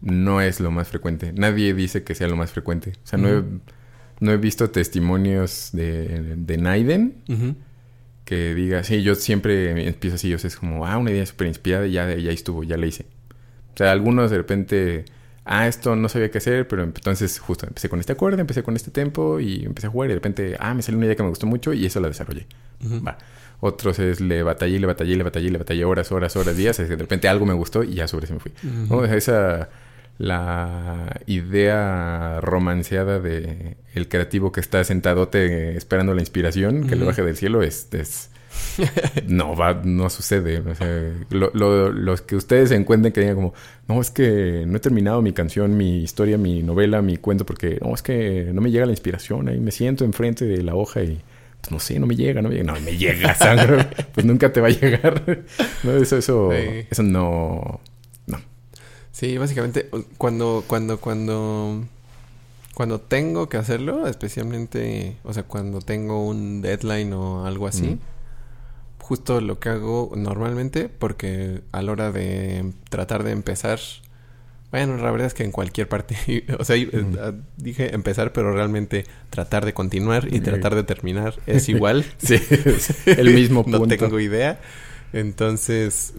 A: no es lo más frecuente. Nadie dice que sea lo más frecuente. O sea, no, he, no he visto testimonios de, de Naiden. Que diga, sí, yo siempre empiezo así, o sea, es como, ah, una idea súper inspirada y ya, ya estuvo, ya la hice. O sea, algunos de repente, ah, esto no sabía qué hacer, pero entonces justo empecé con este acorde, empecé con este tempo y empecé a jugar y de repente, ah, me salió una idea que me gustó mucho y eso la desarrollé. Va. Otros es le batallé, le batallé, le batallé, le batallé horas, horas, horas, días. Es que de repente algo me gustó y ya sobre eso me fui.
B: Ujú.
A: ¿no? O sea, esa la idea romanceada de el creativo que está sentadote esperando la inspiración que le baje del cielo es, es- *laughs* no va no sucede. O sea, lo- lo- los que ustedes encuentren que digan como no es que no he terminado mi canción mi historia mi novela mi cuento porque no es que no me llega la inspiración ahí me siento enfrente de la hoja y pues, no sé no me llega no me llega no me llega *laughs* sangre pues nunca te va a llegar. *laughs* No eso eso
B: Sí.
A: eso no
B: Sí, básicamente cuando, cuando, cuando, cuando tengo que hacerlo, especialmente, o sea, cuando tengo un deadline o algo así, justo lo que hago normalmente, porque a la hora de tratar de empezar Bueno, la verdad es que en cualquier parte, *laughs* o sea, eh, dije empezar, pero realmente tratar de continuar y tratar de terminar es *laughs* igual.
A: sí, *laughs* el mismo punto.
B: no tengo idea. Entonces,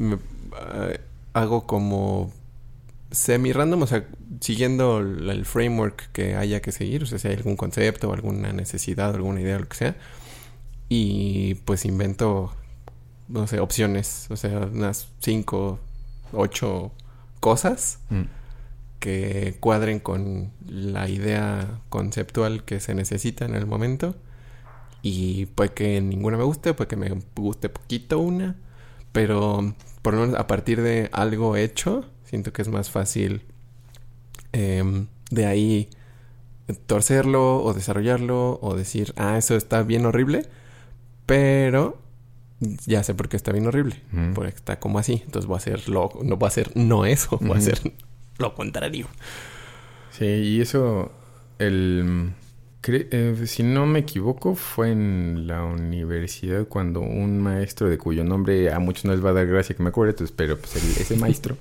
B: ah, hago como semi-random, o sea, siguiendo el, framework que haya que seguir, o sea, si hay algún concepto, alguna necesidad, alguna idea, lo que sea. Y pues invento, no sé, opciones, o sea, unas cinco, ocho cosas. Mm que cuadren con la idea conceptual que se necesita en el momento. Y puede que ninguna me guste, puede que me guste poquito una. Pero por lo menos a partir de algo hecho, siento que es más fácil em, de ahí torcerlo o desarrollarlo o decir, ah, eso está bien horrible, pero ya sé por qué está bien horrible, porque está como así, entonces voy a hacer lo, no voy a hacer no eso, voy a hacer lo contrario.
A: Sí, y eso, el... Eh, si no me equivoco, fue en la universidad cuando un maestro de cuyo nombre a muchos no les va a dar gracia que me acuerde, entonces, pero pues ese *laughs* maestro,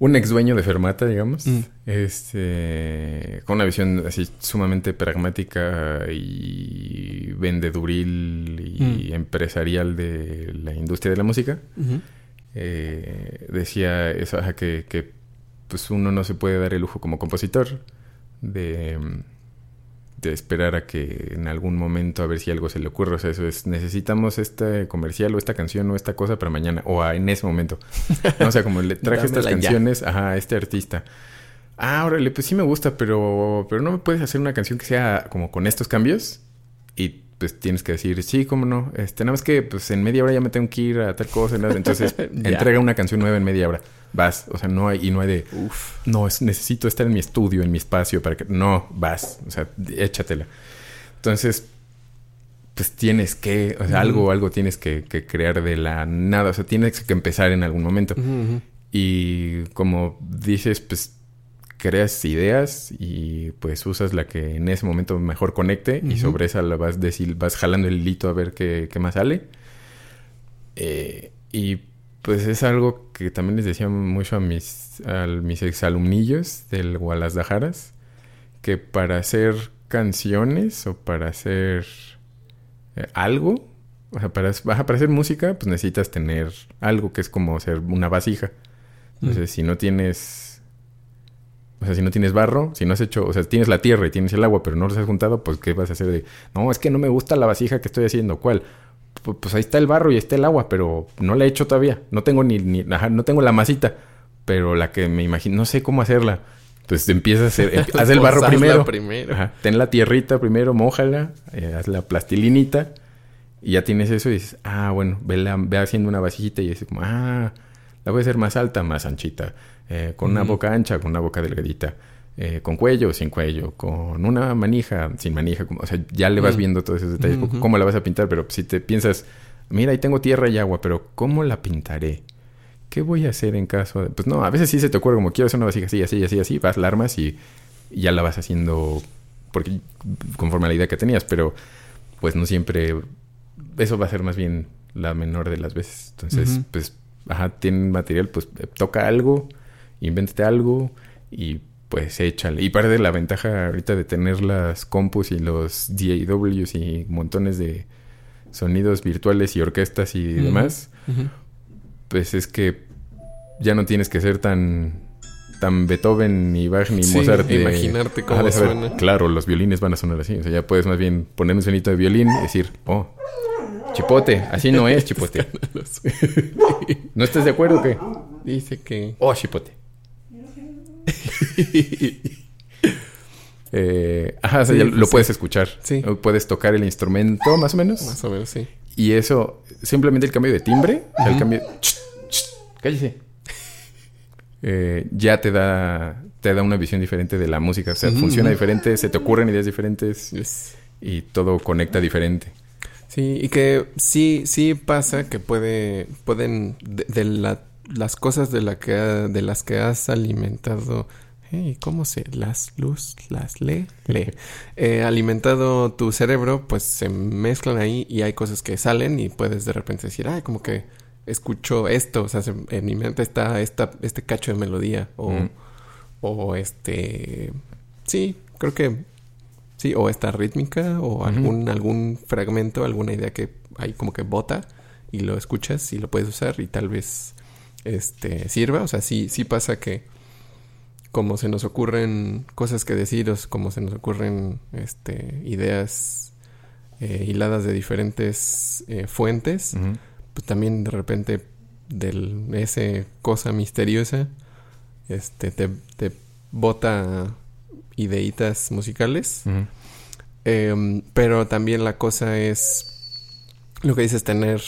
A: un ex dueño de Fermata, digamos, mm. este, con una visión así sumamente pragmática y vendeduril y mm. empresarial de la industria de la música, eh, decía eso, que, que pues uno no se puede dar el lujo como compositor de, de esperar a que en algún momento a ver si algo se le ocurre. O sea, eso es, necesitamos este comercial o esta canción o esta cosa para mañana o en ese momento. o sea, como le *laughs* traje estas canciones a este artista. Ah, órale, pues sí me gusta, pero, pero no me puedes hacer una canción que sea como con estos cambios y pues tienes que decir, sí, cómo no. Este, nada más que pues en media hora ya me tengo que ir a tal cosa. Entonces, *laughs* entrega una canción nueva en media hora. Vas. O sea, no hay, y no hay de, Uf. no, es, necesito estar en mi estudio, en mi espacio para que. No, vas. O sea, échatela. Entonces, pues tienes que, o sea, algo, algo tienes que, crear de la nada. O sea, tienes que empezar en algún momento. Y como dices, pues creas ideas y pues usas la que en ese momento mejor conecte y sobre esa la vas, decir, vas jalando el hilito a ver qué, más sale. Eh, y pues es algo que también les decía mucho a mis, a mis exalumnillos del Gualasdajaras, que para hacer canciones o para hacer eh, algo, o sea, para, para hacer música, pues necesitas tener algo que es como ser una vasija. Entonces, si no tienes o sea, si no tienes barro, si no has hecho, o sea, tienes la tierra y tienes el agua, pero no los has juntado, pues ¿qué vas a hacer de, no, es que no me gusta la vasija que estoy haciendo, ¿cuál? Pues, ahí está el barro y está el agua, pero no la he hecho todavía. No tengo ni, ni no tengo la masita, pero la que me imagino, no sé cómo hacerla. Entonces empieza a hacer, *laughs* haz el barro primero.
B: primero.
A: ten la tierrita primero, mójala, eh, haz la plastilinita y ya tienes eso y dices, ah, bueno, ve, ve haciendo una vasijita y dices como, ah, la voy a hacer más alta, más anchita eh, con una boca ancha, con una boca delgadita, eh, con cuello sin cuello, con una manija, sin manija, como, o sea, ya le vas viendo todos esos detalles, cómo la vas a pintar, pero si te piensas, mira, ahí tengo tierra y agua, pero ¿cómo la pintaré? ¿Qué voy a hacer en caso de...? Pues no, a veces sí se te ocurre como quiero hacer una vasija así, así, así, así, vas, la armas y, ya la vas haciendo porque conforme a la idea que tenías, pero pues no siempre... Eso va a ser más bien la menor de las veces. Entonces, pues, ajá, tienen material, pues toca algo, invéntate algo y pues échale. Y parte de la ventaja ahorita de tener las compus y los DAWs y montones de sonidos virtuales y orquestas y demás, pues es que ya no tienes que ser tan tan Beethoven ni Bach ni Mozart.
B: imaginarte cómo suena.
A: Claro, los violines van a sonar así. O sea, ya puedes más bien poner un sonito de violín y decir, oh, chipote, así no es chipote. *laughs* *laughs* ¿No estás de acuerdo que?
B: Dice que.
A: Oh, chipote. *laughs* eh, ajá, lo pues puedes escuchar. Sí. Puedes tocar el instrumento, más o menos.
B: Más o menos, sí.
A: Y eso, simplemente el cambio de timbre, el cambio. cállese. Eh, ya te da, te da una visión diferente de la música. O sea, funciona diferente, se te ocurren ideas diferentes y todo conecta diferente.
B: Sí, y que sí, sí pasa que puede, pueden, de la las cosas de, la que, de las que has alimentado, ¿cómo se? Las luz, las le, le. *laughs* Eh, alimentado tu cerebro, pues se mezclan ahí y hay cosas que salen y puedes de repente decir, ay, como que escucho esto, o sea, en mi mente está esta, este cacho de melodía o, o este, sí, creo que sí, o esta rítmica o algún, algún fragmento, alguna idea que hay como que bota y lo escuchas y lo puedes usar y tal vez este sirva, o sea, sí, sí pasa que como se nos ocurren cosas que deciros, como se nos ocurren este, ideas eh, hiladas de diferentes eh, fuentes, pues también de repente de ese cosa misteriosa este, te, te bota ideitas musicales. Em, pero también la cosa es lo que dices, tener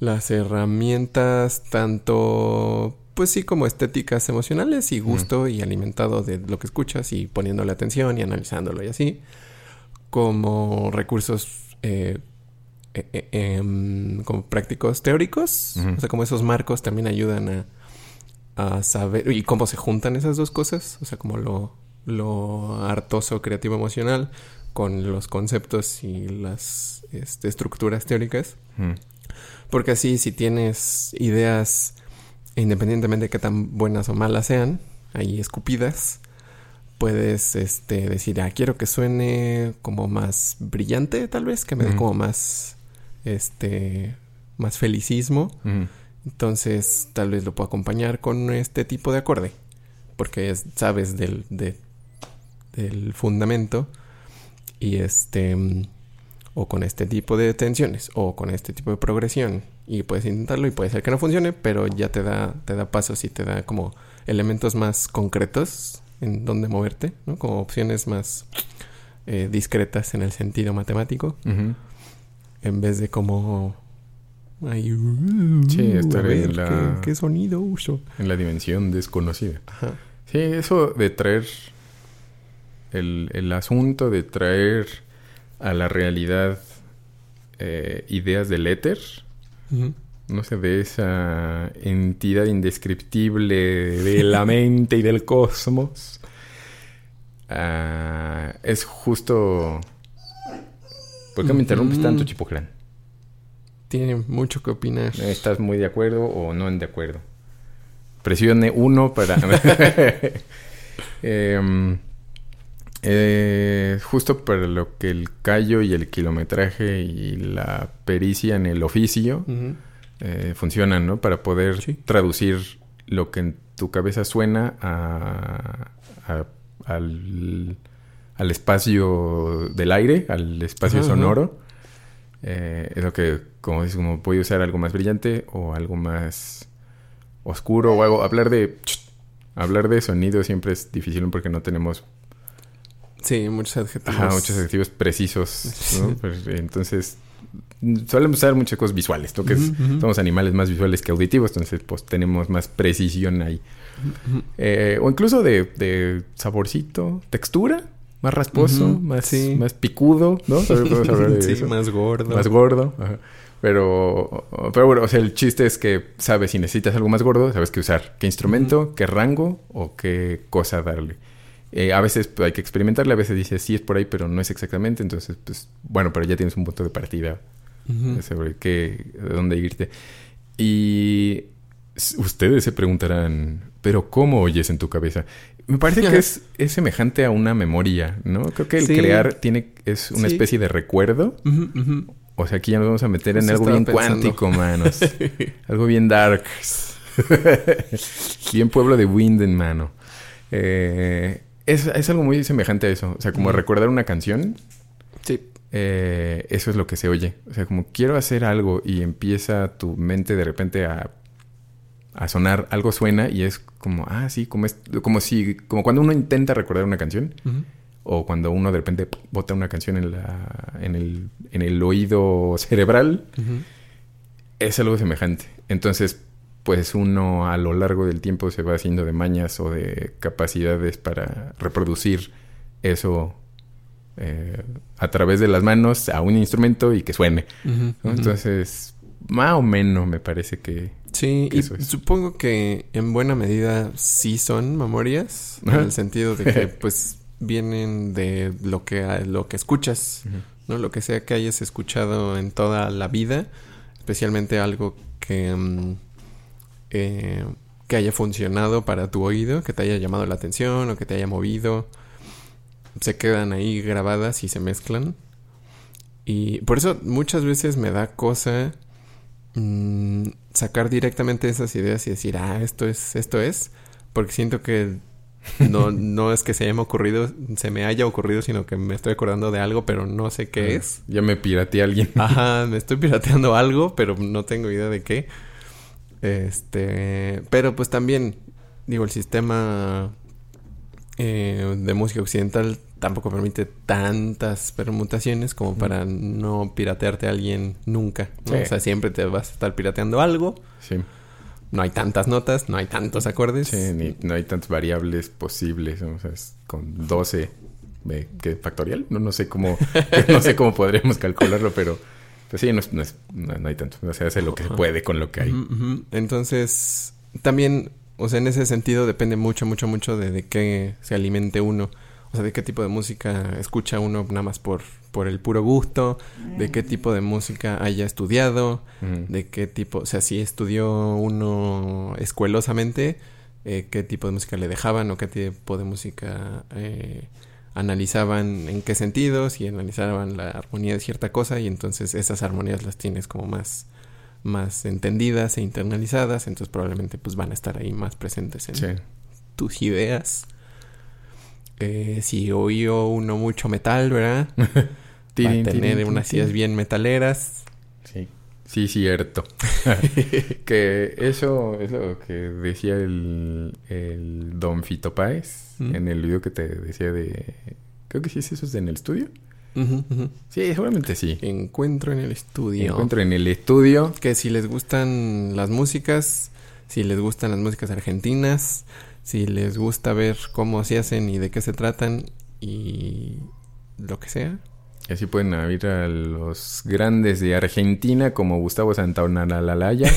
B: las herramientas tanto pues sí, como estéticas emocionales y gusto y alimentado de lo que escuchas y poniéndole atención y analizándolo y así, como recursos eh, eh, como prácticos teóricos, o sea, como esos marcos también ayudan a, a, saber y cómo se juntan esas dos cosas, o sea, como lo, lo hartoso creativo emocional con los conceptos y las este, estructuras teóricas. Porque así, si tienes ideas independientemente de qué tan buenas o malas sean, ahí escupidas, puedes este, decir, ah, quiero que suene como más brillante, tal vez, que me dé como más, este, más felicismo. Entonces, tal vez lo puedo acompañar con este tipo de acorde, porque sabes del, del fundamento. Y este o con este tipo de tensiones o con este tipo de progresión y puedes intentarlo y puede ser que no funcione, pero ya te da te da pasos y te da como elementos más concretos en donde moverte, ¿no? Como opciones más eh, discretas en el sentido matemático, en vez de como Ay, uh,
A: sí, estar en la...
B: ¿qué, sonido uso?
A: En la dimensión desconocida. Sí, eso de traer el, el asunto de traer a la realidad eh, ideas del éter, no sé, de esa entidad indescriptible de la *laughs* mente y del cosmos, ah, es justo... ¿Por qué me interrumpes tanto, Chipoclán?
B: Tiene mucho que opinar.
A: ¿Estás muy de acuerdo o no en de acuerdo? Presione uno para... *laughs* *laughs* eh, eh, justo para lo que el callo y el kilometraje y la pericia en el oficio eh, funcionan, ¿no? Para poder traducir lo que en tu cabeza suena a, al, espacio del aire, al espacio sonoro. Eh, es lo que, como dices, como puede usar algo más brillante o algo más oscuro o algo. Hablar de... Hablar de sonido siempre es difícil porque no tenemos
B: Sí, muchos adjetivos.
A: Ajá, muchos adjetivos precisos. ¿no? Pues, entonces, solemos usar muchas cosas visuales, ¿no? Que somos animales más visuales que auditivos, entonces, pues tenemos más precisión ahí. Eh, o incluso de, saborcito, textura, más rasposo, más, más picudo, ¿no? *laughs*
B: sí, más gordo.
A: Más gordo. Pero, pero bueno, o sea, el chiste es que sabes si necesitas algo más gordo, sabes qué usar, qué instrumento, qué rango o qué cosa darle. Eh, a veces pues, hay que experimentarle, a veces dices sí es por ahí, pero no es exactamente. Entonces, pues bueno, pero ya tienes un punto de partida sobre qué, dónde irte. Y ustedes se preguntarán, pero ¿cómo oyes en tu cabeza? Me parece que es, *laughs* es, semejante a una memoria, ¿no? Creo que el crear tiene, es una especie de recuerdo. O sea, aquí ya nos vamos a meter en *laughs* algo bien cuántico, manos. algo bien dark. bien pueblo de Wind en mano. Eh, es, es, algo muy semejante a eso. O sea, como recordar una canción.
B: Sí.
A: Eh, eso es lo que se oye. O sea, como quiero hacer algo y empieza tu mente de repente a, a sonar, algo suena y es como, ah, sí, como, es, como si, como cuando uno intenta recordar una canción. O cuando uno de repente bota una canción en, la, en, el, en el oído cerebral. Es algo semejante. Entonces, pues uno a lo largo del tiempo se va haciendo de mañas o de capacidades para reproducir eso eh, a través de las manos a un instrumento y que suene. Entonces, más o menos me parece que...
B: Sí, y supongo que en buena medida sí son memorias, en el sentido de que *laughs* pues vienen de lo que, lo que escuchas, ¿no? Lo que sea que hayas escuchado en toda la vida, especialmente algo que... Mm, que que haya funcionado para tu oído, que te haya llamado la atención o que te haya movido. Se quedan ahí grabadas y se mezclan. Y por eso muchas veces me da cosa mm, sacar directamente esas ideas y decir, ah, esto es, esto es. Porque siento que no, *laughs* no es que se haya ocurrido, se me haya ocurrido, sino que me estoy acordando de algo, pero no sé qué
A: Ah,
B: es.
A: Ya me pirateé a alguien.
B: Ajá, me estoy pirateando algo, pero no tengo idea de qué. Este, pero pues también, digo, el sistema eh, de música occidental tampoco permite tantas permutaciones como para no piratearte a alguien nunca. ¿no?
A: Sí.
B: O sea, siempre te vas a estar pirateando algo.
A: Sí.
B: No hay tantas notas, no hay tantos acordes.
A: Sí, ni- no hay tantas variables posibles. O sea, es con 12 de ¿qué? factorial. No, no sé cómo, *laughs* no sé cómo podríamos calcularlo, pero sí, no, es- no, es- no- no hay tanto. O sea, hace lo que se puede con lo que hay.
B: Entonces, también, o sea, en ese sentido depende mucho, mucho, mucho de, de qué se alimente uno. O sea, de qué tipo de música escucha uno nada más por, por el puro gusto, de qué tipo de música haya estudiado, de qué tipo, o sea, si estudió uno escuelosamente, eh, qué tipo de música le dejaban o qué tipo de música eh, analizaban en qué sentido, si analizaban la armonía de cierta cosa y entonces esas armonías las tienes como más más entendidas e internalizadas, entonces probablemente pues van a estar ahí más presentes en
A: Sí.
B: tus ideas. Eh, si oyó uno mucho metal, ¿verdad? *laughs* Va a tener unas ideas bien metaleras.
A: Sí, sí, cierto. *laughs* que eso es lo que decía el, el Don Fito Páez
B: Mm.
A: en el video que te decía de... Creo que sí es eso, es en el estudio. Sí, seguramente sí.
B: Encuentro en el estudio.
A: Encuentro en el estudio.
B: Que si les gustan las músicas, si les gustan las músicas argentinas, si les gusta ver cómo se hacen y de qué se tratan y lo que sea.
A: Y así pueden ir a los grandes de Argentina como Gustavo Santaolalla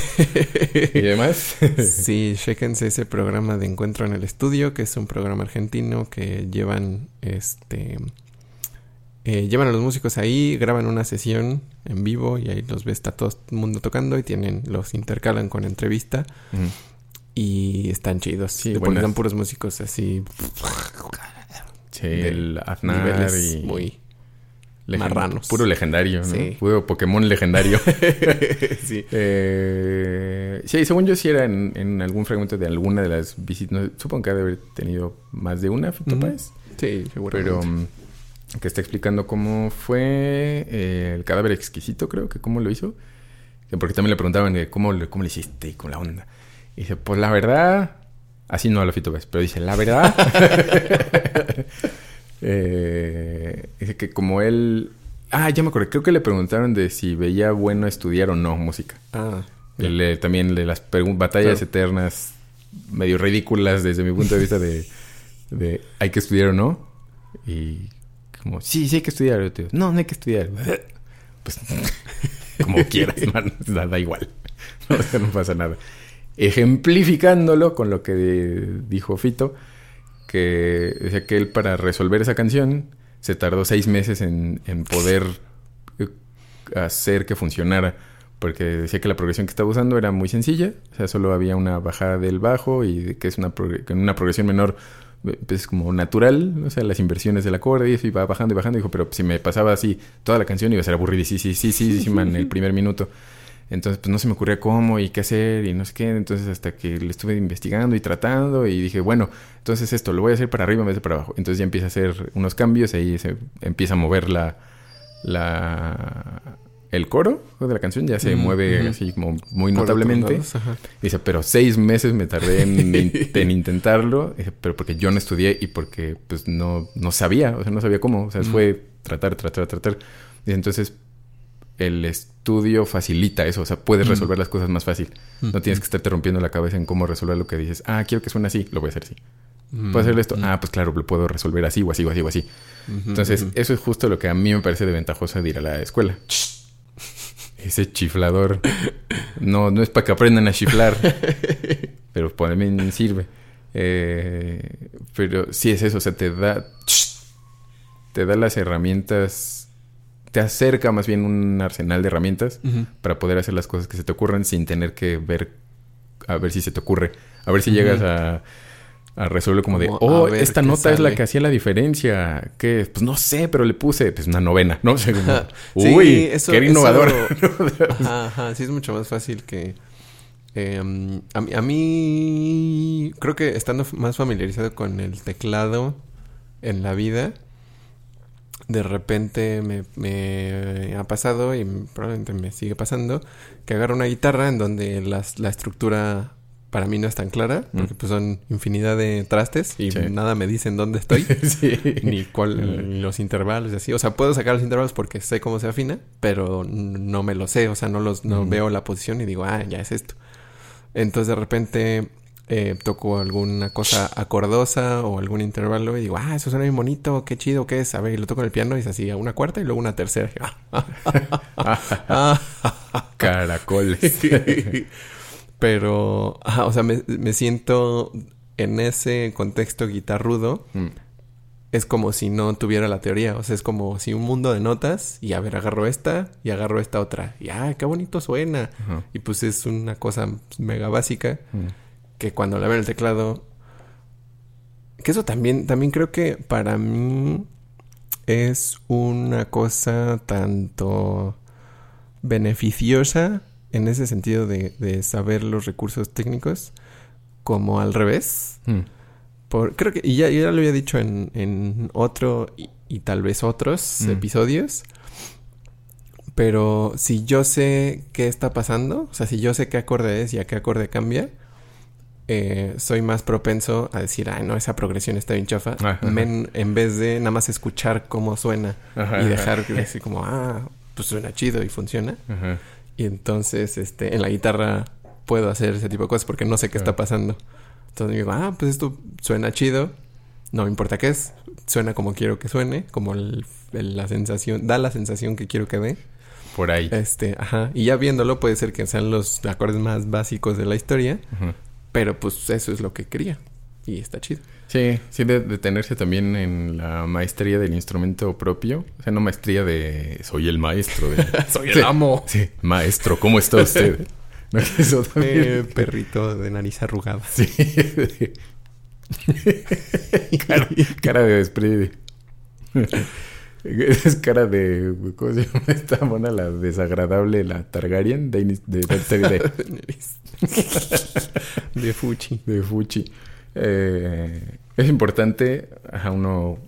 A: y demás. *laughs*
B: Sí, chéquense ese programa de Encuentro en el Estudio, que es un programa argentino que llevan, este, eh, llevan a los músicos ahí, graban una sesión en vivo y ahí los ves, está todo el mundo tocando y tienen, los intercalan con entrevista y están chidos.
A: Sí,
B: puros músicos así,
A: Sí, el Aznar
B: niveles
A: y...
B: muy... marranos.
A: Puro legendario, ¿no?
B: Sí.
A: Puro Pokémon legendario. *laughs*
B: sí.
A: Eh, sí, según yo sí era en, en algún fragmento de alguna de las visitas. no, supongo que ha de haber tenido más de una, Fito.
B: Sí, seguramente.
A: Pero mm, que está explicando cómo fue eh, el cadáver exquisito, creo que cómo lo hizo. Que porque también le preguntaban de cómo, le- cómo le hiciste y con la onda. Y dice, pues la verdad, así no a lo Fito Páez, pero dice, la verdad. *laughs* eh, dice que como él... Ah, ya me acordé, creo que le preguntaron de si veía bueno estudiar o no música.
B: Ah,
A: El, eh, también de las batallas
B: Claro.
A: eternas medio ridículas desde mi punto de vista de, de hay que estudiar o no. Y como, sí, sí hay que estudiar. Yo te digo, no, no hay que estudiar. *laughs* Pues *laughs* como quieras, *laughs* man, da, igual. O sea, no pasa nada. Ejemplificándolo con lo que dijo Fito, que decía que él para resolver esa canción se tardó seis meses en, en poder eh, hacer que funcionara. Porque decía que la progresión que estaba usando era muy sencilla. O sea, solo había una bajada del bajo y que es una, que una progresión menor eh, pues como natural. O sea, las inversiones del acorde y eso iba bajando y bajando. Dijo, pero si me pasaba así toda la canción iba a ser aburridísima sí, sí, sí, sí, en el primer minuto. Entonces, pues no se me ocurría cómo y qué hacer y no sé qué. Entonces, hasta que le estuve investigando y tratando y dije, bueno, entonces esto lo voy a hacer para arriba en vez de para abajo. Entonces ya empieza a hacer unos cambios ahí se empieza a mover la, la el coro de la canción ya se
B: Mm,
A: mueve
B: ujú.
A: así como muy notablemente.
B: lados.
A: Dice, pero seis meses me tardé *laughs* en, en intentarlo, Dice, pero porque yo no estudié y porque pues no, no sabía, o sea, no sabía cómo, o sea,
B: Mm.
A: fue tratar, tratar, tratar. Dice, entonces el estudio facilita eso, o sea, puedes
B: Mm.
A: resolver las cosas más fácil. No tienes que estarte rompiendo la cabeza en cómo resolver lo que dices. Ah, quiero que suene así, lo voy a hacer así.
B: Mm,
A: ¿Puedo hacerle esto?
B: mm,
A: Ah, pues claro, lo puedo resolver así o así o así o así. Entonces, eso es justo lo que a mí me parece de ventajoso de ir a la escuela. *laughs* Ese chiflador. No, no es para que aprendan a chiflar. *laughs* pero también sirve. Eh, pero sí es eso, o sea, te da. Te da las herramientas. Te acerca más bien un arsenal de herramientas para poder hacer las cosas que se te ocurran sin tener que ver a ver si se te ocurre A ver si llegas a, a resolver como, de, oh, esta nota es la
B: sale".
A: que hacía la diferencia. ¿Qué? Pues no sé, pero le puse pues una novena, ¿no? *laughs* O sea, como,
B: Sí,
A: Uy,
B: eso-
A: qué innovador.
B: eso- *laughs* Ajá, ajá, sí es mucho más fácil que... eh, a, mí, a mí creo que estando más familiarizado con el teclado en la vida, de repente me, me ha pasado y probablemente me sigue pasando que agarro una guitarra en donde las- la estructura para mí no es tan clara, porque pues son infinidad de trastes y
A: Mm. Sí.
B: nada me dicen dónde estoy *laughs*
A: sí.
B: ni cuál ni los intervalos y así. O sea, puedo sacar los intervalos porque sé cómo se afina, pero no me lo sé. O sea, no los no
A: Mm.
B: veo la posición y digo, ah, ya es esto. Entonces de repente eh, toco alguna cosa acordosa o algún intervalo y digo, ah, eso suena bien bonito, qué chido, qué es. A ver, y lo toco en el piano y es así, a una cuarta y luego una tercera. *laughs*
A: Caracoles. *laughs*
B: Pero, o sea, me, me siento en ese contexto guitarrudo
A: Mm.
B: es como si no tuviera la teoría. O sea, es como si un mundo de notas y a ver, agarro esta y agarro esta otra. Y ah, qué bonito suena. Y pues es una cosa mega básica
A: Mm.
B: Que cuando la veo en el teclado. Que eso también, también creo que para mí es una cosa tanto beneficiosa en ese sentido de, de saber los recursos técnicos como al revés.
A: Mm.
B: Por, creo que, y ya, ya lo había dicho en, en otro y, y tal vez otros
A: Mm.
B: episodios. Pero si yo sé qué está pasando, o sea, si yo sé qué acorde es y a qué acorde cambia, eh, soy más propenso a decir, ay, no, esa progresión está bien chafa,
A: Ajá.
B: men- en vez de nada más escuchar cómo suena
A: Ajá,
B: y dejar así como, ah, pues suena chido y funciona. Y entonces, este, en la guitarra puedo hacer ese tipo de cosas porque no sé qué está pasando. Entonces digo, ah, pues esto suena chido. No me importa qué es. Suena como quiero que suene. Como el- el- la sensación, da la sensación que quiero que dé.
A: Por ahí.
B: Este, ajá. Y ya viéndolo puede ser que sean los acordes más básicos de la historia.
A: Ajá.
B: Pero pues eso es lo que quería. Y está chido.
A: Sí, sí, de detenerse también en la maestría del instrumento propio. O sea, no maestría de soy el maestro. De... *laughs*
B: Soy
A: Sí.
B: el amo.
A: Sí, maestro, ¿cómo está usted? *laughs* No, eso también.
B: Eh, perrito de nariz arrugada.
A: Sí. *laughs* cara, cara de spray. *laughs* Es cara de. ¿Cómo se llama esta mona? La desagradable, la Targaryen de,
B: Fuchi.
A: de *laughs* *laughs* Fuchi. Eh, es importante a uno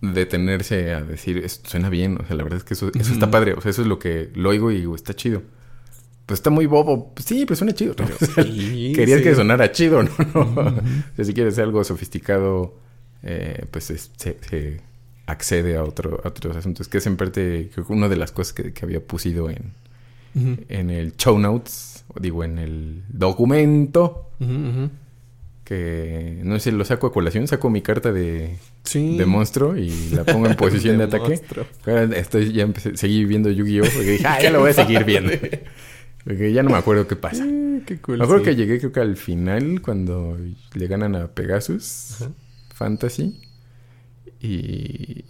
A: detenerse a decir, esto suena bien. O sea, la verdad es que eso, eso está padre. O sea, eso es lo que lo oigo y digo, está chido. Pues está muy bobo. Pues sí, pero suena chido. ¿no? O sea,
B: Sí,
A: Querías
B: sí.
A: que sonara chido, ¿no? O sea, si quieres algo sofisticado, eh, pues es- se, se accede a, otro, a otros asuntos. Que es en parte una de las cosas que, que había pusido en, en el show notes, o digo, en el documento, que no sé, lo saco a colación, saco mi carta de,
B: Sí.
A: de monstruo y la pongo en *laughs* posición de, ataque. Ahora Estoy, ya empecé, seguí viendo Yu-Gi-Oh! Porque dije, ah, ya lo voy a seguir viendo. *laughs* Porque ya no me acuerdo qué pasa.
B: Eh, qué cool.
A: Me acuerdo
B: sí.
A: que llegué creo que al final cuando le ganan a Pegasus. Fantasy. Y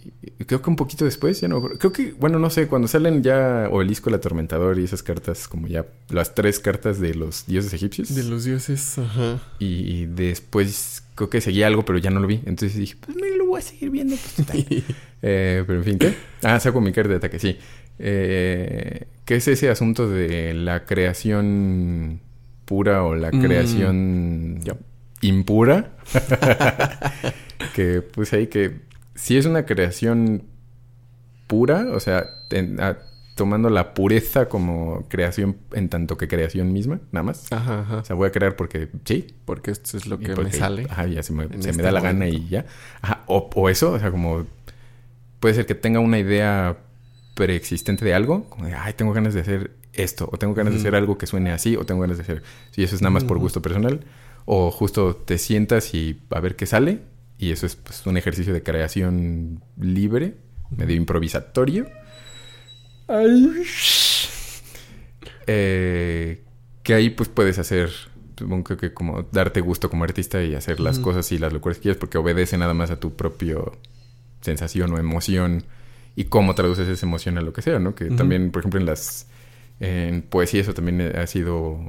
A: creo que un poquito después, ya no. Creo que, bueno, no sé, cuando salen ya Obelisco el Atormentador y esas cartas, como ya las tres cartas de los dioses egipcios.
B: De los dioses, ajá.
A: Y después creo que seguía algo, pero ya no lo vi. Entonces dije, pues me lo voy a seguir viendo. Pues. *laughs* Eh, pero en fin, ¿qué? Ah, saco mi carta de ataque, sí. Eh, ¿Qué es ese asunto de la creación pura o la
B: Mm.
A: creación impura? *laughs* que pues ahí que si es una creación pura, o sea, en- tomando la pureza como creación en tanto que creación misma, nada más.
B: Ajá, ajá.
A: O sea, voy a crear porque sí,
B: Porque esto es lo que
A: porque,
B: me sale.
A: Ajá, ya se me,
B: este
A: da la gana y ya. Ajá, o, o eso, o sea, como puede ser que tenga una idea preexistente de algo, como de, ay, tengo ganas de hacer esto, o tengo ganas de hacer algo que suene así, o tengo ganas de hacer, si eso es nada más por gusto personal, o justo te sientas y a ver qué sale, y eso es pues, un ejercicio de creación libre, medio improvisatorio. Ay. Eh, que ahí pues puedes hacer, supongo que como darte gusto como artista y hacer las cosas y las locuras que quieras porque obedece nada más a tu propio sensación o emoción y cómo traduces esa emoción a lo que sea, ¿no? Que también, por ejemplo, en las en poesía eso también ha sido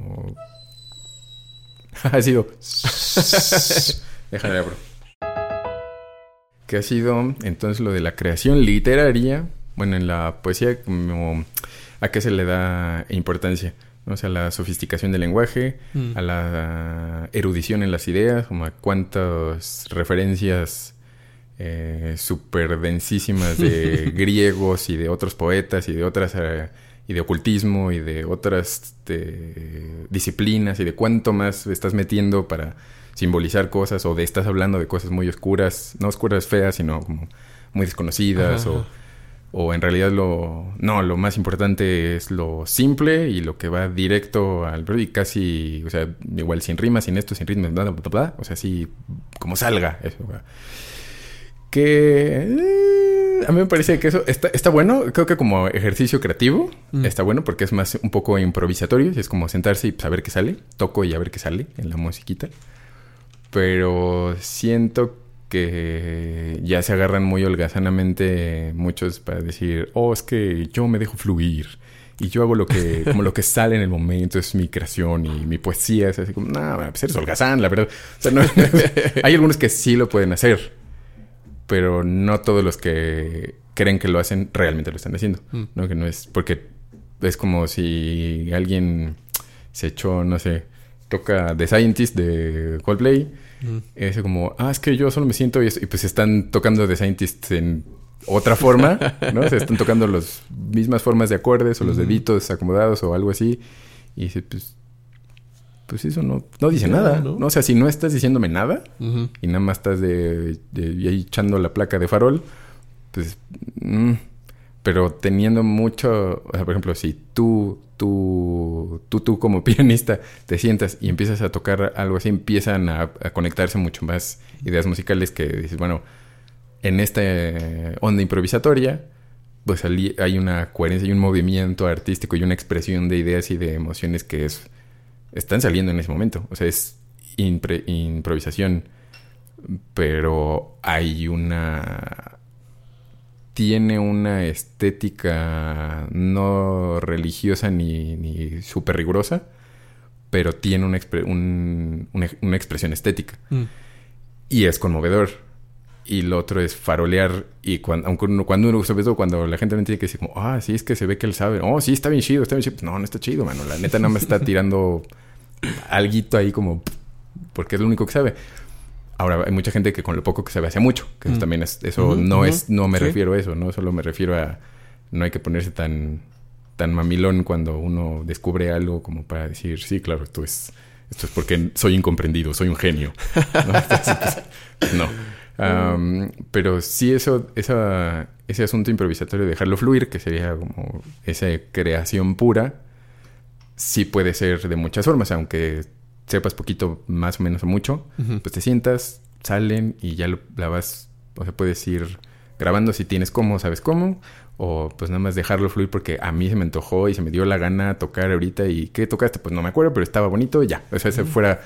A: *laughs* ha sido... *laughs* Déjame bro. Que ha sido entonces lo de la creación literaria. Bueno, en la poesía, como, ¿a qué se le da importancia? O sea, la sofisticación del lenguaje,
B: Mm.
A: a la erudición en las ideas, como a cuántas referencias eh, súper densísimas de *laughs* griegos y de otros poetas y de otras eh, y de ocultismo y de otras este, disciplinas y de cuánto más estás metiendo para simbolizar cosas o de estás hablando de cosas muy oscuras, no oscuras feas, sino como muy desconocidas o o en realidad lo... No, lo más importante es lo simple y lo que va directo al... Y casi, o sea, igual sin rimas, sin esto, sin ritmo, bla, bla, bla, bla. O sea, así como salga eso. Que... eh, a mí me parece que eso está, está bueno. Creo que como ejercicio creativo
B: Mm.
A: está bueno porque es más un poco improvisatorio. Es como sentarse y saber qué sale. Toco y a ver qué sale en la musiquita. Pero siento que ya se agarran muy holgazanamente muchos para decir, oh, es que yo me dejo fluir. Y yo hago lo que, como lo que *laughs* sale en el momento, es mi creación y mi poesía. Es así como, no, pues eres holgazán, la verdad. O sea, no- *laughs* hay algunos que sí lo pueden hacer, pero no todos los que creen que lo hacen realmente lo están haciendo.
B: Mm.
A: ¿no? Que no es, porque es como si alguien se echó, no sé, toca The Scientist de Coldplay.
B: Mm.
A: Es como, ah, es que yo solo me siento y, eso- y pues están tocando The Scientist en otra forma, ¿no? Se están tocando las mismas formas de acordes o los deditos acomodados o algo así. Y dice, pues, pues eso no, no dice nada,
B: ¿no?
A: ¿no? O sea, si no estás diciéndome nada y nada más estás de, de- ahí echando la placa de farol, pues... mm, pero teniendo mucho... O sea, por ejemplo, si tú, tú, tú, tú como *laughs* pianista te sientas y empiezas a tocar algo así, empiezan a, conectarse mucho más ideas musicales que dices, bueno, en esta onda improvisatoria, pues hay una coherencia y un movimiento artístico y una expresión de ideas y de emociones que es, están saliendo en ese momento. O sea, es improvisación, pero hay una... Tiene una estética no religiosa ni, ni súper rigurosa, pero tiene una, expre- un- una- una expresión estética.
B: Mm.
A: Y es conmovedor. Y lo otro es farolear. Y cuando, aunque uno, cuando uno, sobre todo cuando la gente no tiene que decir como, ah, sí, es que se ve que él sabe. Oh, sí, está bien chido, está bien chido. No, no está chido, mano. La neta nada más está tirando *laughs* alguito ahí como, porque es lo único que sabe. Ahora, hay mucha gente que con lo poco que sabe hace mucho. Que eso
B: Mm.
A: también es, eso no es, no me
B: Sí.
A: refiero a eso, no solo me refiero a, no hay que ponerse tan, tan mamilón cuando uno descubre algo como para decir, sí, claro, esto es, esto es porque soy incomprendido, soy un genio. ¿no? *laughs* Entonces, pues, no. Pero sí eso, esa, ese asunto improvisatorio, dejarlo fluir, que sería como esa creación pura, sí puede ser de muchas formas, aunque sepas poquito, más o menos o mucho, pues te sientas, salen y ya lo, la vas, o sea, puedes ir grabando si tienes cómo, sabes cómo, o pues nada más dejarlo fluir porque a mí se me antojó y se me dio la gana tocar ahorita y ¿qué tocaste? Pues no me acuerdo, pero estaba bonito y ya. O sea, esa fuera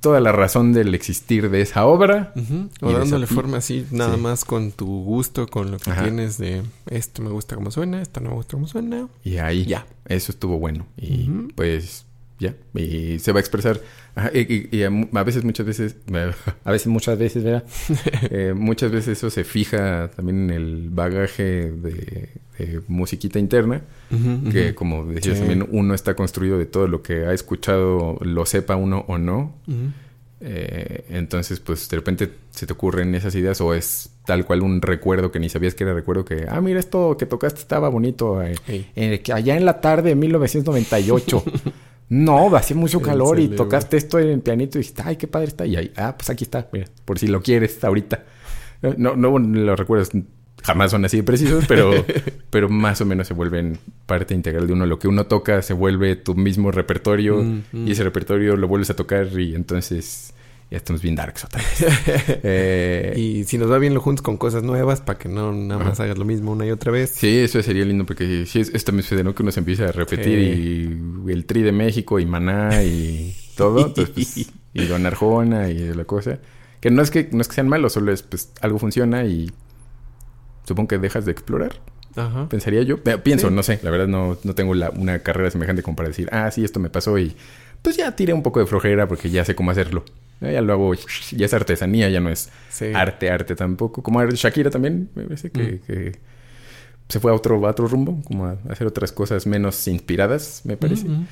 A: toda la razón del existir de esa obra. Y
B: O dándole forma así, nada
A: Sí.
B: más con tu gusto, con lo que
A: Ajá.
B: tienes de esto me gusta como suena, esto no me gusta como suena.
A: Y ahí,
B: Ya.
A: eso estuvo bueno. Y pues ya, y se va a expresar. Ajá, y, y- y a, veces, muchas veces, *laughs* a veces, muchas veces, ¿verdad? *laughs* Eh, muchas veces eso se fija también en el bagaje de, de musiquita interna, que como decías
B: Sí.
A: también, uno está construido de todo lo que ha escuchado, lo sepa uno o no. Eh, entonces, pues de repente se te ocurren esas ideas o es tal cual un recuerdo que ni sabías que era recuerdo que, ah, mira, esto que tocaste estaba bonito. eh,
B: Ey.
A: eh, que allá en la tarde de 1998. *laughs* no, hacía mucho calor y tocaste esto en el pianito y dijiste, ay, qué padre está. Y ahí, ah, pues aquí está, mira, por si lo quieres ahorita. Eh, No, no los recuerdos jamás son así de precisos, pero, *laughs* pero más o menos se vuelven parte integral de uno. Lo que uno toca se vuelve tu mismo repertorio
B: Mm, mm.
A: y ese repertorio lo vuelves a tocar y entonces ya estamos bien darks otra vez. *laughs* Eh,
B: Y si nos va bien lo juntos con cosas nuevas para que no nada más hagas lo mismo una y otra vez.
A: Sí, eso sería lindo porque sí, es- esto me sucede, ¿no? Que uno se empieza a repetir y el Tri de México y Maná y *laughs* todo. entonces, pues, y Don Arjona y la cosa. Que no es que no es que sean malos, solo es pues algo funciona y supongo que dejas de explorar.
B: Ajá.
A: pensaría yo. Pienso,
B: Sí.
A: no sé, la verdad no, no tengo la- una carrera semejante como para decir, ah, sí, esto me pasó y pues ya tiré un poco de flojera porque ya sé cómo hacerlo. Eh, Ya lo hago, ya es artesanía, ya no es
B: Sí.
A: arte, arte tampoco. Como Shakira también, me parece que,
B: Mm.
A: que se fue a otro, a otro rumbo, como a hacer otras cosas menos inspiradas, me parece.
B: Ujú.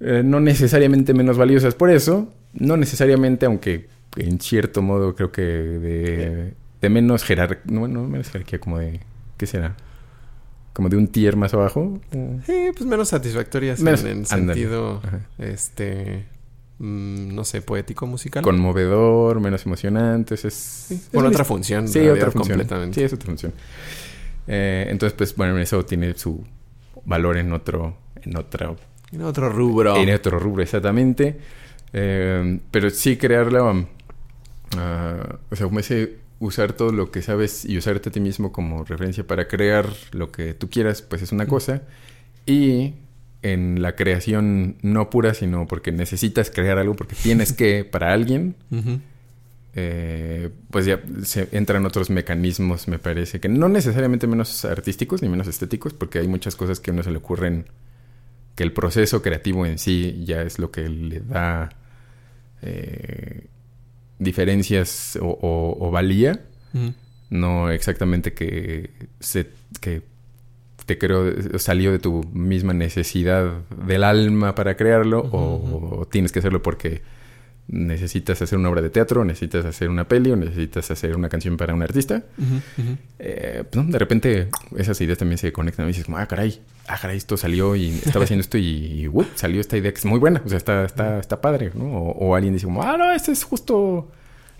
A: Eh, no necesariamente menos valiosas por eso, no necesariamente, aunque en cierto modo creo que de, de menos jerarquía, no, no menos jerarquía, como de, ¿qué será? Como de un tier más abajo. Eh,
B: Sí, pues menos satisfactorias
A: Menos-
B: en, en sentido,
A: Ajá.
B: este, mm, no sé, poético musical.
A: Conmovedor, menos emocionantes, es...
B: Sí,
A: es una
B: otra función.
A: Sí, otra función.
B: Completamente.
A: Sí, es otra función. Eh, entonces, pues, bueno, eso tiene su valor en otro, en otro
B: En otro rubro.
A: En otro rubro, exactamente. Eh, pero sí crearla, um, ah, o sea, como ese usar todo lo que sabes y usarte a ti mismo como referencia para crear lo que tú quieras, pues es una cosa. Y en la creación no pura, sino porque necesitas crear algo, porque tienes que *laughs* para alguien, eh, pues ya se entran otros mecanismos, me parece, que no necesariamente menos artísticos ni menos estéticos, porque hay muchas cosas que a uno se le ocurren que el proceso creativo en sí ya es lo que le da eh, diferencias o, o- o valía, no exactamente que se que creo salió de tu misma necesidad del alma para crearlo o, o tienes que hacerlo porque necesitas hacer una obra de teatro, necesitas hacer una peli o necesitas hacer una canción para un artista.
B: Ujú.
A: Eh, pues, ¿no? de repente esas ideas también se conectan y dices como, ah, caray, ah, caray, esto salió y estaba haciendo esto y, ¡uh! salió esta idea que es muy buena, o sea, está, está, está padre, ¿no? O, o alguien dice como, ah, no, esto es justo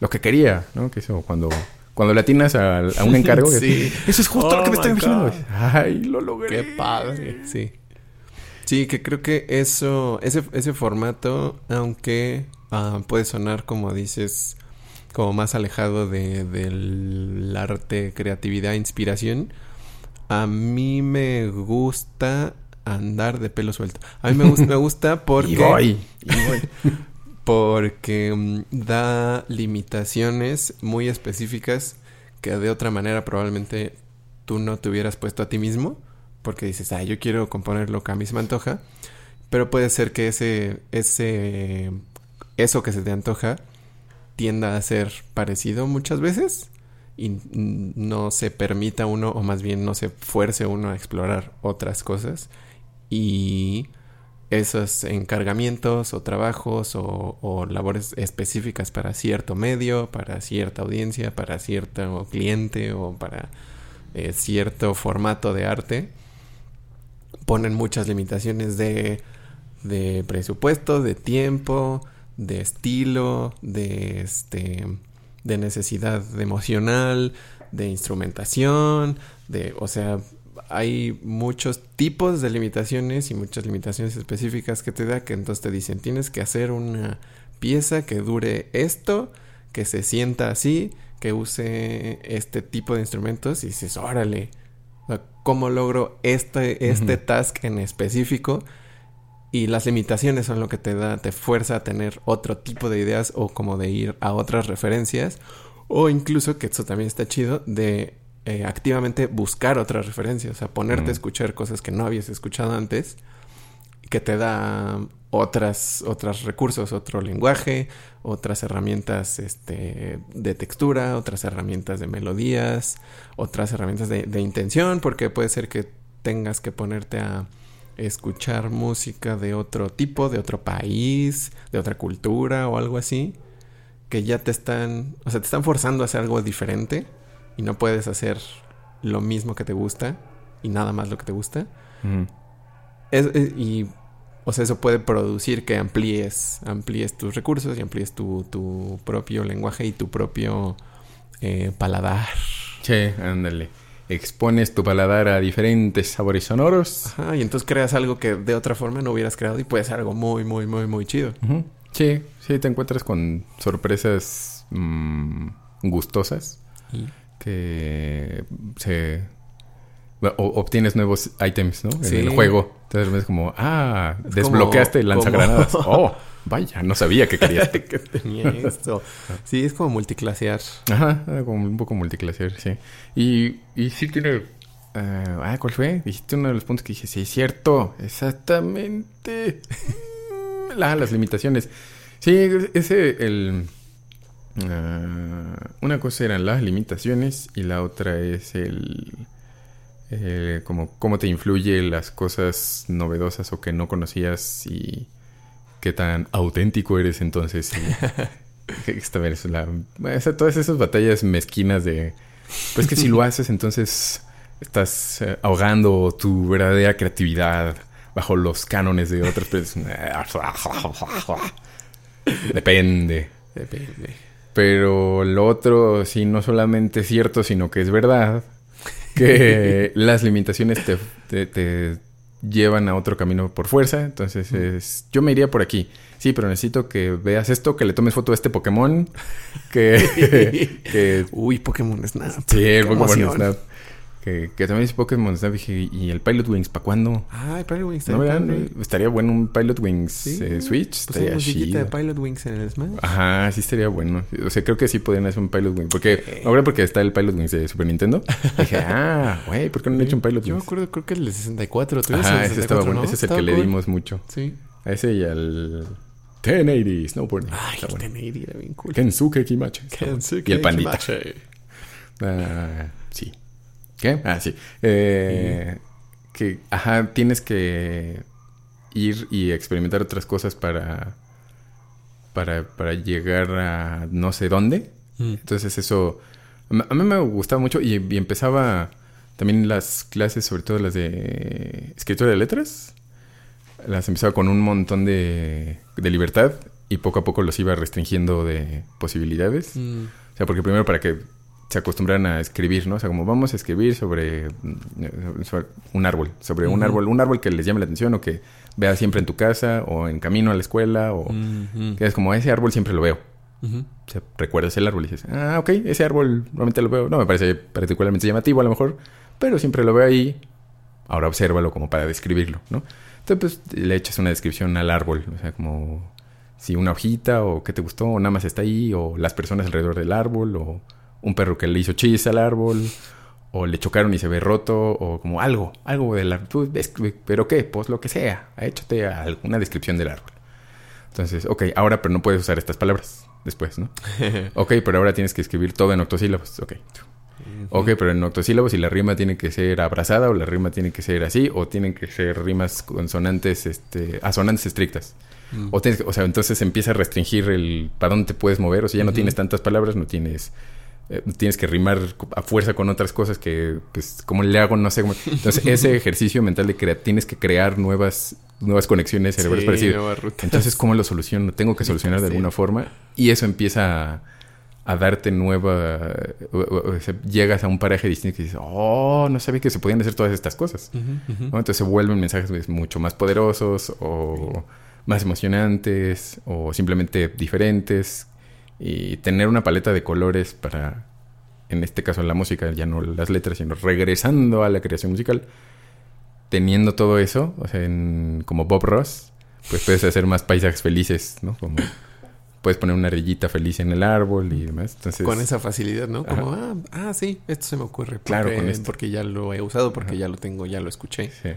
A: lo que quería, ¿no? Que eso, cuando, cuando le atinas a, a un encargo, *laughs*
B: Sí.
A: eso es justo
B: Oh
A: lo que me
B: my
A: estoy imaginando.
B: God.
A: Ay, lo logré.
B: Qué padre, sí. Sí, que creo que eso, ese, ese formato, aunque ah, puede sonar como dices, como más alejado de, del arte, creatividad, inspiración, a mí me gusta andar de pelo suelto. A mí me gusta, me gusta *laughs* porque... *laughs*
A: Y voy.
B: Porque mm, da limitaciones muy específicas que de otra manera probablemente tú no te hubieras puesto a ti mismo, porque dices, ah, yo quiero componer lo que a mí me antoja, pero puede ser que ese, ese, eso que se te antoja tienda a ser parecido muchas veces y no se permita uno, o más bien no se fuerce uno a explorar otras cosas y esos encargamientos o trabajos o, labores específicas para cierto medio, para cierta audiencia, para cierto cliente o para eh, cierto formato de arte, ponen muchas limitaciones de, de presupuesto, de tiempo, de estilo, de este de necesidad emocional, de instrumentación, de, o sea, hay muchos tipos de limitaciones y muchas limitaciones específicas que te da que entonces te dicen, tienes que hacer una pieza que dure esto, que se sienta así, que use este tipo de instrumentos y dices, órale, ¿cómo logro este, este task en específico? Y las limitaciones son lo que te da, te fuerza a tener otro tipo de ideas o como de ir a otras referencias. O incluso, que eso también está chido, de eh, activamente buscar otras referencias. O sea, ponerte
A: Mm.
B: a escuchar cosas que no habías escuchado antes. Que te da otras, otros recursos, otro lenguaje, otras herramientas este, de textura, otras herramientas de melodías, otras herramientas de, de intención, porque puede ser que tengas que ponerte a escuchar música de otro tipo, de otro país, de otra cultura o algo así, que ya te están, o sea, te están forzando a hacer algo diferente y no puedes hacer lo mismo que te gusta y nada más lo que te gusta. Es- es- y, o sea, eso puede producir que amplíes, amplíes tus recursos y amplíes tu, tu propio lenguaje y tu propio eh, paladar.
A: Che, ándale. Expones tu paladar a diferentes sabores sonoros.
B: Ajá, y entonces creas algo que de otra forma no hubieras creado y puede ser algo muy, muy, muy, muy chido.
A: Sí, sí, te encuentras con sorpresas mm, gustosas
B: Y-
A: que se o- obtienes nuevos ítems, ¿no?
B: Sí.
A: En el juego. Entonces es como, ah,
B: Es
A: desbloqueaste el
B: como-
A: lanzagranadas.
B: como- *laughs*
A: Oh, vaya, no sabía que querías. *laughs*
B: que tenía esto. Sí, es como multiclasear.
A: Ajá, como un poco multiclasear, sí. Y, y sí tiene ah, ah, ¿cuál fue? Dijiste uno de los puntos que dije, sí, es cierto, exactamente. La- *laughs* las limitaciones. Sí, ese, el... ah, una cosa eran las limitaciones y la otra es el... como cómo te influye las cosas novedosas o que no conocías y qué tan auténtico eres entonces. y- *laughs* esta vez la, esa- todas esas batallas mezquinas de... Pues que si lo haces entonces estás eh, ahogando tu verdadera creatividad bajo los cánones de otras personas. *laughs* Depende.
B: Depende.
A: Pero lo otro, sí, no solamente es cierto, sino que es verdad *laughs* que las limitaciones te, te- te llevan a otro camino por fuerza. Entonces, es, yo me iría por aquí. Sí, pero necesito que veas esto, que le tomes foto a este Pokémon, que... *laughs* que
B: Uy, Pokémon Snap.
A: sí, Pokémon. Snap. Que, que también es Pokémon Snap. Dije, ¿y el Pilot Wings para cuándo?
B: Ay, Pilot Wings.
A: ¿No,
B: padre.
A: Estaría bueno un Pilot Wings
B: Sí.
A: eh, Switch.
B: Pues
A: estaría
B: musiquita
A: chido.
B: de Pilot Wings en el Smash.
A: Ajá, sí estaría bueno. O sea, creo que sí podrían hacer un Pilot Wings. Porque, ahora porque está el Pilot Wings de Super Nintendo. Dije, *laughs* ah, güey, ¿por qué no han hecho un Pilot
B: Yo me
A: Wings?
B: acuerdo, creo que el de 64. ¿tuviste
A: Ajá,
B: el
A: ese estaba
B: 64,
A: bueno.
B: no?
A: Ese es el que le
B: cool.
A: dimos mucho.
B: Sí.
A: A ese y al 1080 Snowboard.
B: Ay, el
A: bueno.
B: 1080 era bien cool.
A: Kensuke Kimachi. Está bueno.
B: Kensuke
A: Y el pandita. *laughs* Ah. ¿Qué? Ah, sí. Eh, Que, ajá, tienes que ir y experimentar otras cosas para, para, para llegar a no sé dónde.
B: Mm.
A: Entonces eso, a mí me gustaba mucho y, y empezaba también las clases, sobre todo las de escritura de letras. Las empezaba con un montón de, de libertad y poco a poco los iba restringiendo de posibilidades.
B: Mm.
A: O sea, porque primero para que se acostumbraran a escribir, ¿no? O sea, como vamos a escribir sobre, mm, sobre un árbol, sobre un árbol, un árbol que les llame la atención o que veas siempre en tu casa o en camino a la escuela o que es como ese árbol siempre lo veo. O sea, recuerdas el árbol y dices, ah, ok, ese árbol normalmente lo veo. No me parece particularmente llamativo a lo mejor, pero siempre lo veo ahí. Ahora obsérvalo como para describirlo, ¿no? Entonces, pues le echas una descripción al árbol, o sea, como si una hojita o qué te gustó, o nada más está ahí, o las personas alrededor del árbol, o un perro que le hizo chis al árbol, o le chocaron y se ve roto, o como algo, algo del árbol. ¿Pero qué? Pues lo que sea, échate alguna descripción del árbol. Entonces, ok, ahora pero no puedes usar estas palabras después, ¿no? *laughs* Ok, pero ahora tienes que escribir todo en octosílabos. Ok. Ok, pero en octosílabos y la rima tiene que ser abrazada o la rima tiene que ser así o tienen que ser rimas consonantes, este, asonantes estrictas.
B: Mm.
A: O, tienes o sea, entonces empieza a restringir el para dónde te puedes mover. O sea, ya no tienes tantas palabras, no tienes... eh, tienes que rimar a fuerza con otras cosas que, pues, ¿cómo le hago? No sé cómo... Entonces, ese *laughs* ejercicio mental de crear... Tienes que crear nuevas, nuevas conexiones cerebrales
B: Sí, rutas.
A: entonces, ¿cómo lo soluciono? Tengo que solucionar de alguna forma. Y eso empieza a, a darte nueva... o- o- o sea, llegas a un paraje distinto que dices, oh, no sabía que se podían hacer todas estas cosas. Entonces se vuelven mensajes pues, mucho más poderosos o más emocionantes o simplemente diferentes. Y tener una paleta de colores para, en este caso la música, ya no las letras, sino regresando a la creación musical, teniendo todo eso, o sea, en- como Bob Ross, pues puedes hacer más paisajes felices, ¿no? Como puedes poner una ardillita feliz en el árbol y demás. Entonces,
B: Con esa facilidad, ¿no? Como, ah, ah, sí, esto se me ocurre. Porque,
A: Claro, con esto.
B: Porque ya lo he usado, porque ya lo tengo, ya lo escuché.
A: Sí.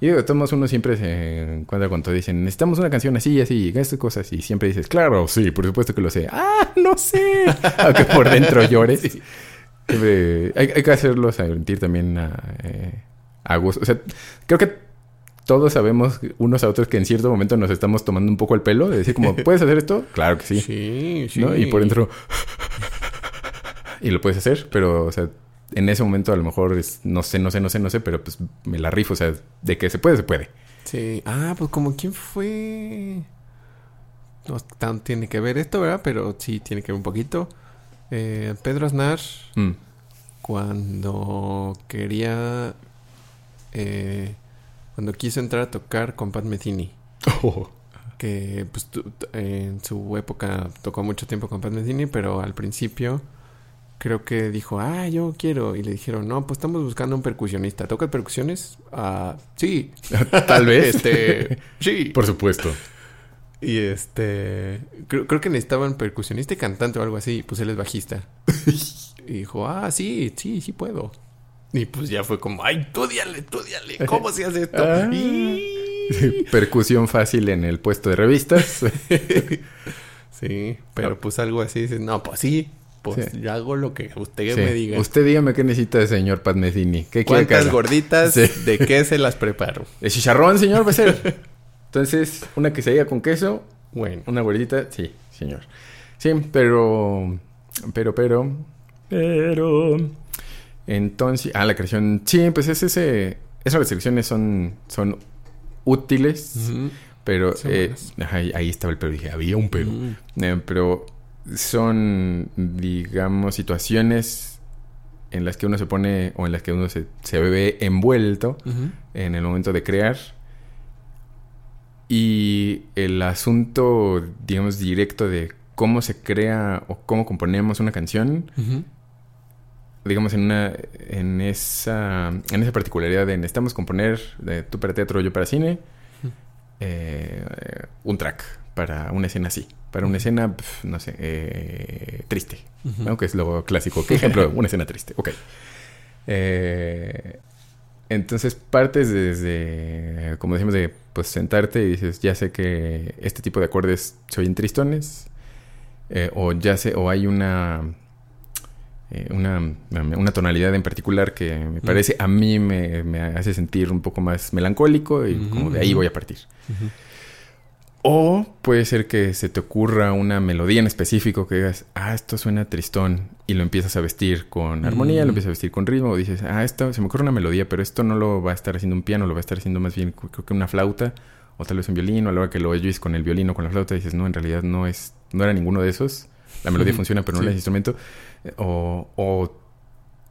A: Y de todos modos uno siempre se encuentra cuando dicen, necesitamos una canción así, así, y estas cosas. Y siempre dices, claro, sí, por supuesto que lo sé. Ah, no sé. *laughs* Aunque por dentro llores. Siempre- hay, hay que hacerlo sentir también a, eh, a gusto. O sea, creo que todos sabemos unos a otros que en cierto momento nos estamos tomando un poco el pelo. De decir como, *laughs* ¿puedes hacer esto? Claro que sí.
B: Sí, sí.
A: ¿no? Y por dentro... *laughs* y lo puedes hacer, pero, o sea, en ese momento a lo mejor es, no sé, no sé, no sé, no sé, pero pues me la rifo, o sea, de que se puede, se puede.
B: Sí. Ah, pues como quién fue. No tan tiene que ver esto, ¿verdad? Pero sí tiene que ver un poquito. Eh, Pedro Aznar,
A: Mm.
B: cuando quería. eh, cuando quiso entrar a tocar con Pat Metheny. que pues tu- tu- en su época tocó mucho tiempo con Pat Metheny, pero al principio creo que dijo, ah, yo quiero. Y le dijeron, no, pues estamos buscando un percusionista. ¿Tocas percusiones? Ah, sí. *laughs*
A: Tal vez.
B: Este, sí.
A: Por supuesto.
B: Y este, creo, creo que necesitaban percusionista y cantante o algo así. Pues él es bajista. *laughs* y dijo, ah, sí, sí, sí puedo. Y pues ya fue como, ay, estudiale, estudiale, ¿cómo se hace esto?
A: Ah. Percusión fácil en el puesto de revistas. *laughs*
B: sí, pero pues algo así, dices, no, pues sí, pues
A: Sí.
B: yo hago lo que usted
A: Sí.
B: me diga.
A: Usted dígame qué necesita, señor Padmecini. ¿Qué quiere que
B: ¿Cuántas gorditas
A: Sí.
B: de qué se las preparo? *laughs*
A: ¿De chicharrón, señor? Va a ser. Entonces, una quesadilla con queso,
B: Bueno,
A: una gordita, sí, señor. Sí, pero. Pero, pero. Pero. Entonces. Ah, la creación. Sí, pues es ese. Esas restricciones son. Son útiles. Pero. Eh, ahí, ahí estaba el pero. Dije, había un pero.
B: ujú.
A: Eh, pero son, digamos, situaciones en las que uno se pone o en las que uno se, se ve envuelto en el momento de crear. Y el asunto, digamos, directo de cómo se crea o cómo componemos una canción, digamos, en una en esa en esa particularidad de necesitamos componer de tú para teatro, yo para cine, eh, un track para una escena así, para una escena, pf, no sé, eh, triste,
B: Ujú.
A: ¿no? Que es lo clásico. ¿Qué ejemplo? *laughs* una escena triste, ok. Eh, entonces partes desde, como decimos, de pues sentarte y dices, ya sé que este tipo de acordes se oyen tristones, eh, o ya sé, o hay una, eh, una, una tonalidad en particular que me parece, a mí me, me hace sentir un poco más melancólico y
B: Ujú,
A: como de ahí voy a partir. O puede ser que se te ocurra una melodía en específico que digas, ah, esto suena tristón, y lo empiezas a vestir con armonía,
B: Mm.
A: lo empiezas a vestir con ritmo, o dices, ah, esto se me ocurre una melodía, pero esto no lo va a estar haciendo un piano, lo va a estar haciendo más bien, creo que una flauta, o tal vez un violín, o a la hora que lo oyes con el violín o con la flauta, dices, no, en realidad no es, no era ninguno de esos, la melodía funciona, pero no
B: sí.
A: es instrumento, o, o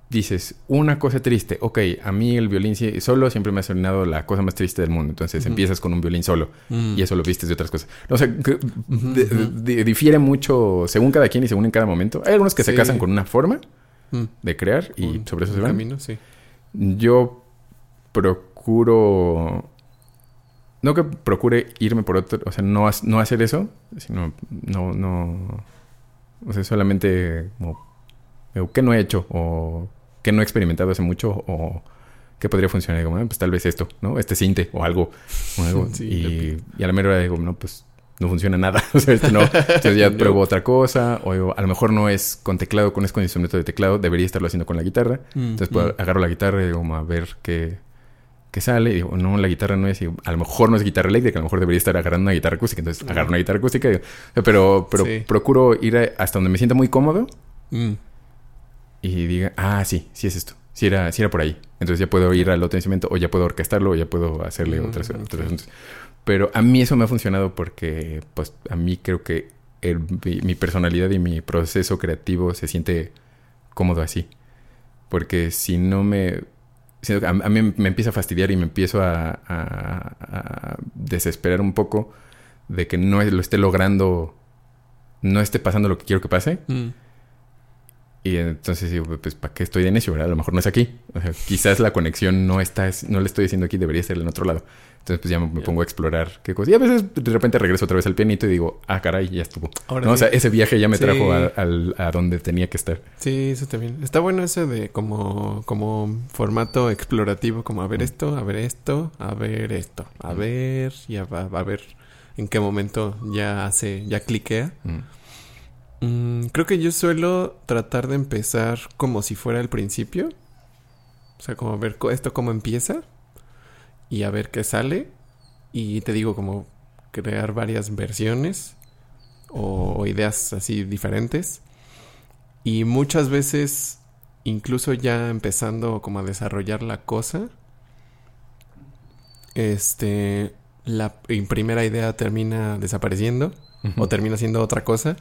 A: dices, una cosa triste, ok, a mí el violín solo siempre me ha sonado la cosa más triste del mundo, entonces empiezas con un violín solo,
B: Mm.
A: y eso lo vistes de otras cosas. O sea, que difiere mucho según cada quien y según en cada momento. Hay algunos que se casan con una forma
B: Mm.
A: de crear y
B: Un-
A: sobre eso se van.
B: camino, sí.
A: Yo procuro... No que procure irme por otro... O sea, no, no hacer eso, sino no... no o sea, solamente como... o ¿Qué no he hecho? O ¿qué no he experimentado hace mucho? O ¿qué podría funcionar? Digo, "Ah, pues tal vez esto, ¿no? Este cinte o algo. o algo.
B: Sí,
A: y, y a la mera hora digo, no, pues no funciona nada. *laughs* o sea, este no. Entonces ya *laughs*
B: No.
A: pruebo otra cosa. O digo, a lo mejor no es con teclado, con es con instrumento de teclado. Debería estarlo haciendo con la guitarra.
B: Mm,
A: Entonces pues,
B: mm.
A: agarro la guitarra y digo, a ver qué, qué sale. Y digo, no, la guitarra no es. y a lo mejor no es guitarra eléctrica. A lo mejor debería estar agarrando una guitarra acústica. Entonces agarro una guitarra acústica. digo, pero pero
B: Sí.
A: procuro ir a- hasta donde me sienta muy cómodo
B: Mm.
A: Y diga, ah, sí, sí es esto. Sí era, sí era por ahí. Entonces ya puedo ir al otro instrumento o ya puedo orquestarlo o ya puedo hacerle
B: Mm,
A: otras, asuntos. Pero a mí eso me ha funcionado porque, pues, a mí creo que el- mi, mi personalidad y mi proceso creativo se siente cómodo así. Porque si no me... si- a, a mí me empieza a fastidiar y me empiezo a, a- a desesperar un poco de que no lo esté logrando, no esté pasando lo que quiero que pase.
B: Mm.
A: Y entonces digo, pues, ¿para qué estoy de necio, verdad? A lo mejor no es aquí. O sea, quizás la conexión no está, no la estoy haciendo aquí, debería ser en otro lado. Entonces, pues ya me, pongo a explorar qué cosas. Y a veces, de repente, regreso otra vez al pianito y digo, ah, caray, ya estuvo.
B: Ahora
A: ¿No? O sea, ese viaje ya me
B: Sí.
A: trajo a, al- a donde tenía que estar.
B: Sí, eso también. Está bueno ese de como, como formato explorativo, como a ver
A: Mm.
B: esto, a ver esto, a ver esto, a
A: Mm.
B: ver y a, a ver en qué momento ya hace, ya cliquea.
A: Mm.
B: Mm, creo que yo suelo tratar de empezar como si fuera el principio. O sea, como ver esto cómo empieza y a ver qué sale. Y te digo, como crear varias versiones o, ideas así diferentes. Y muchas veces, incluso ya empezando como a desarrollar la cosa, este, la pri- primera idea termina desapareciendo o termina siendo otra cosa.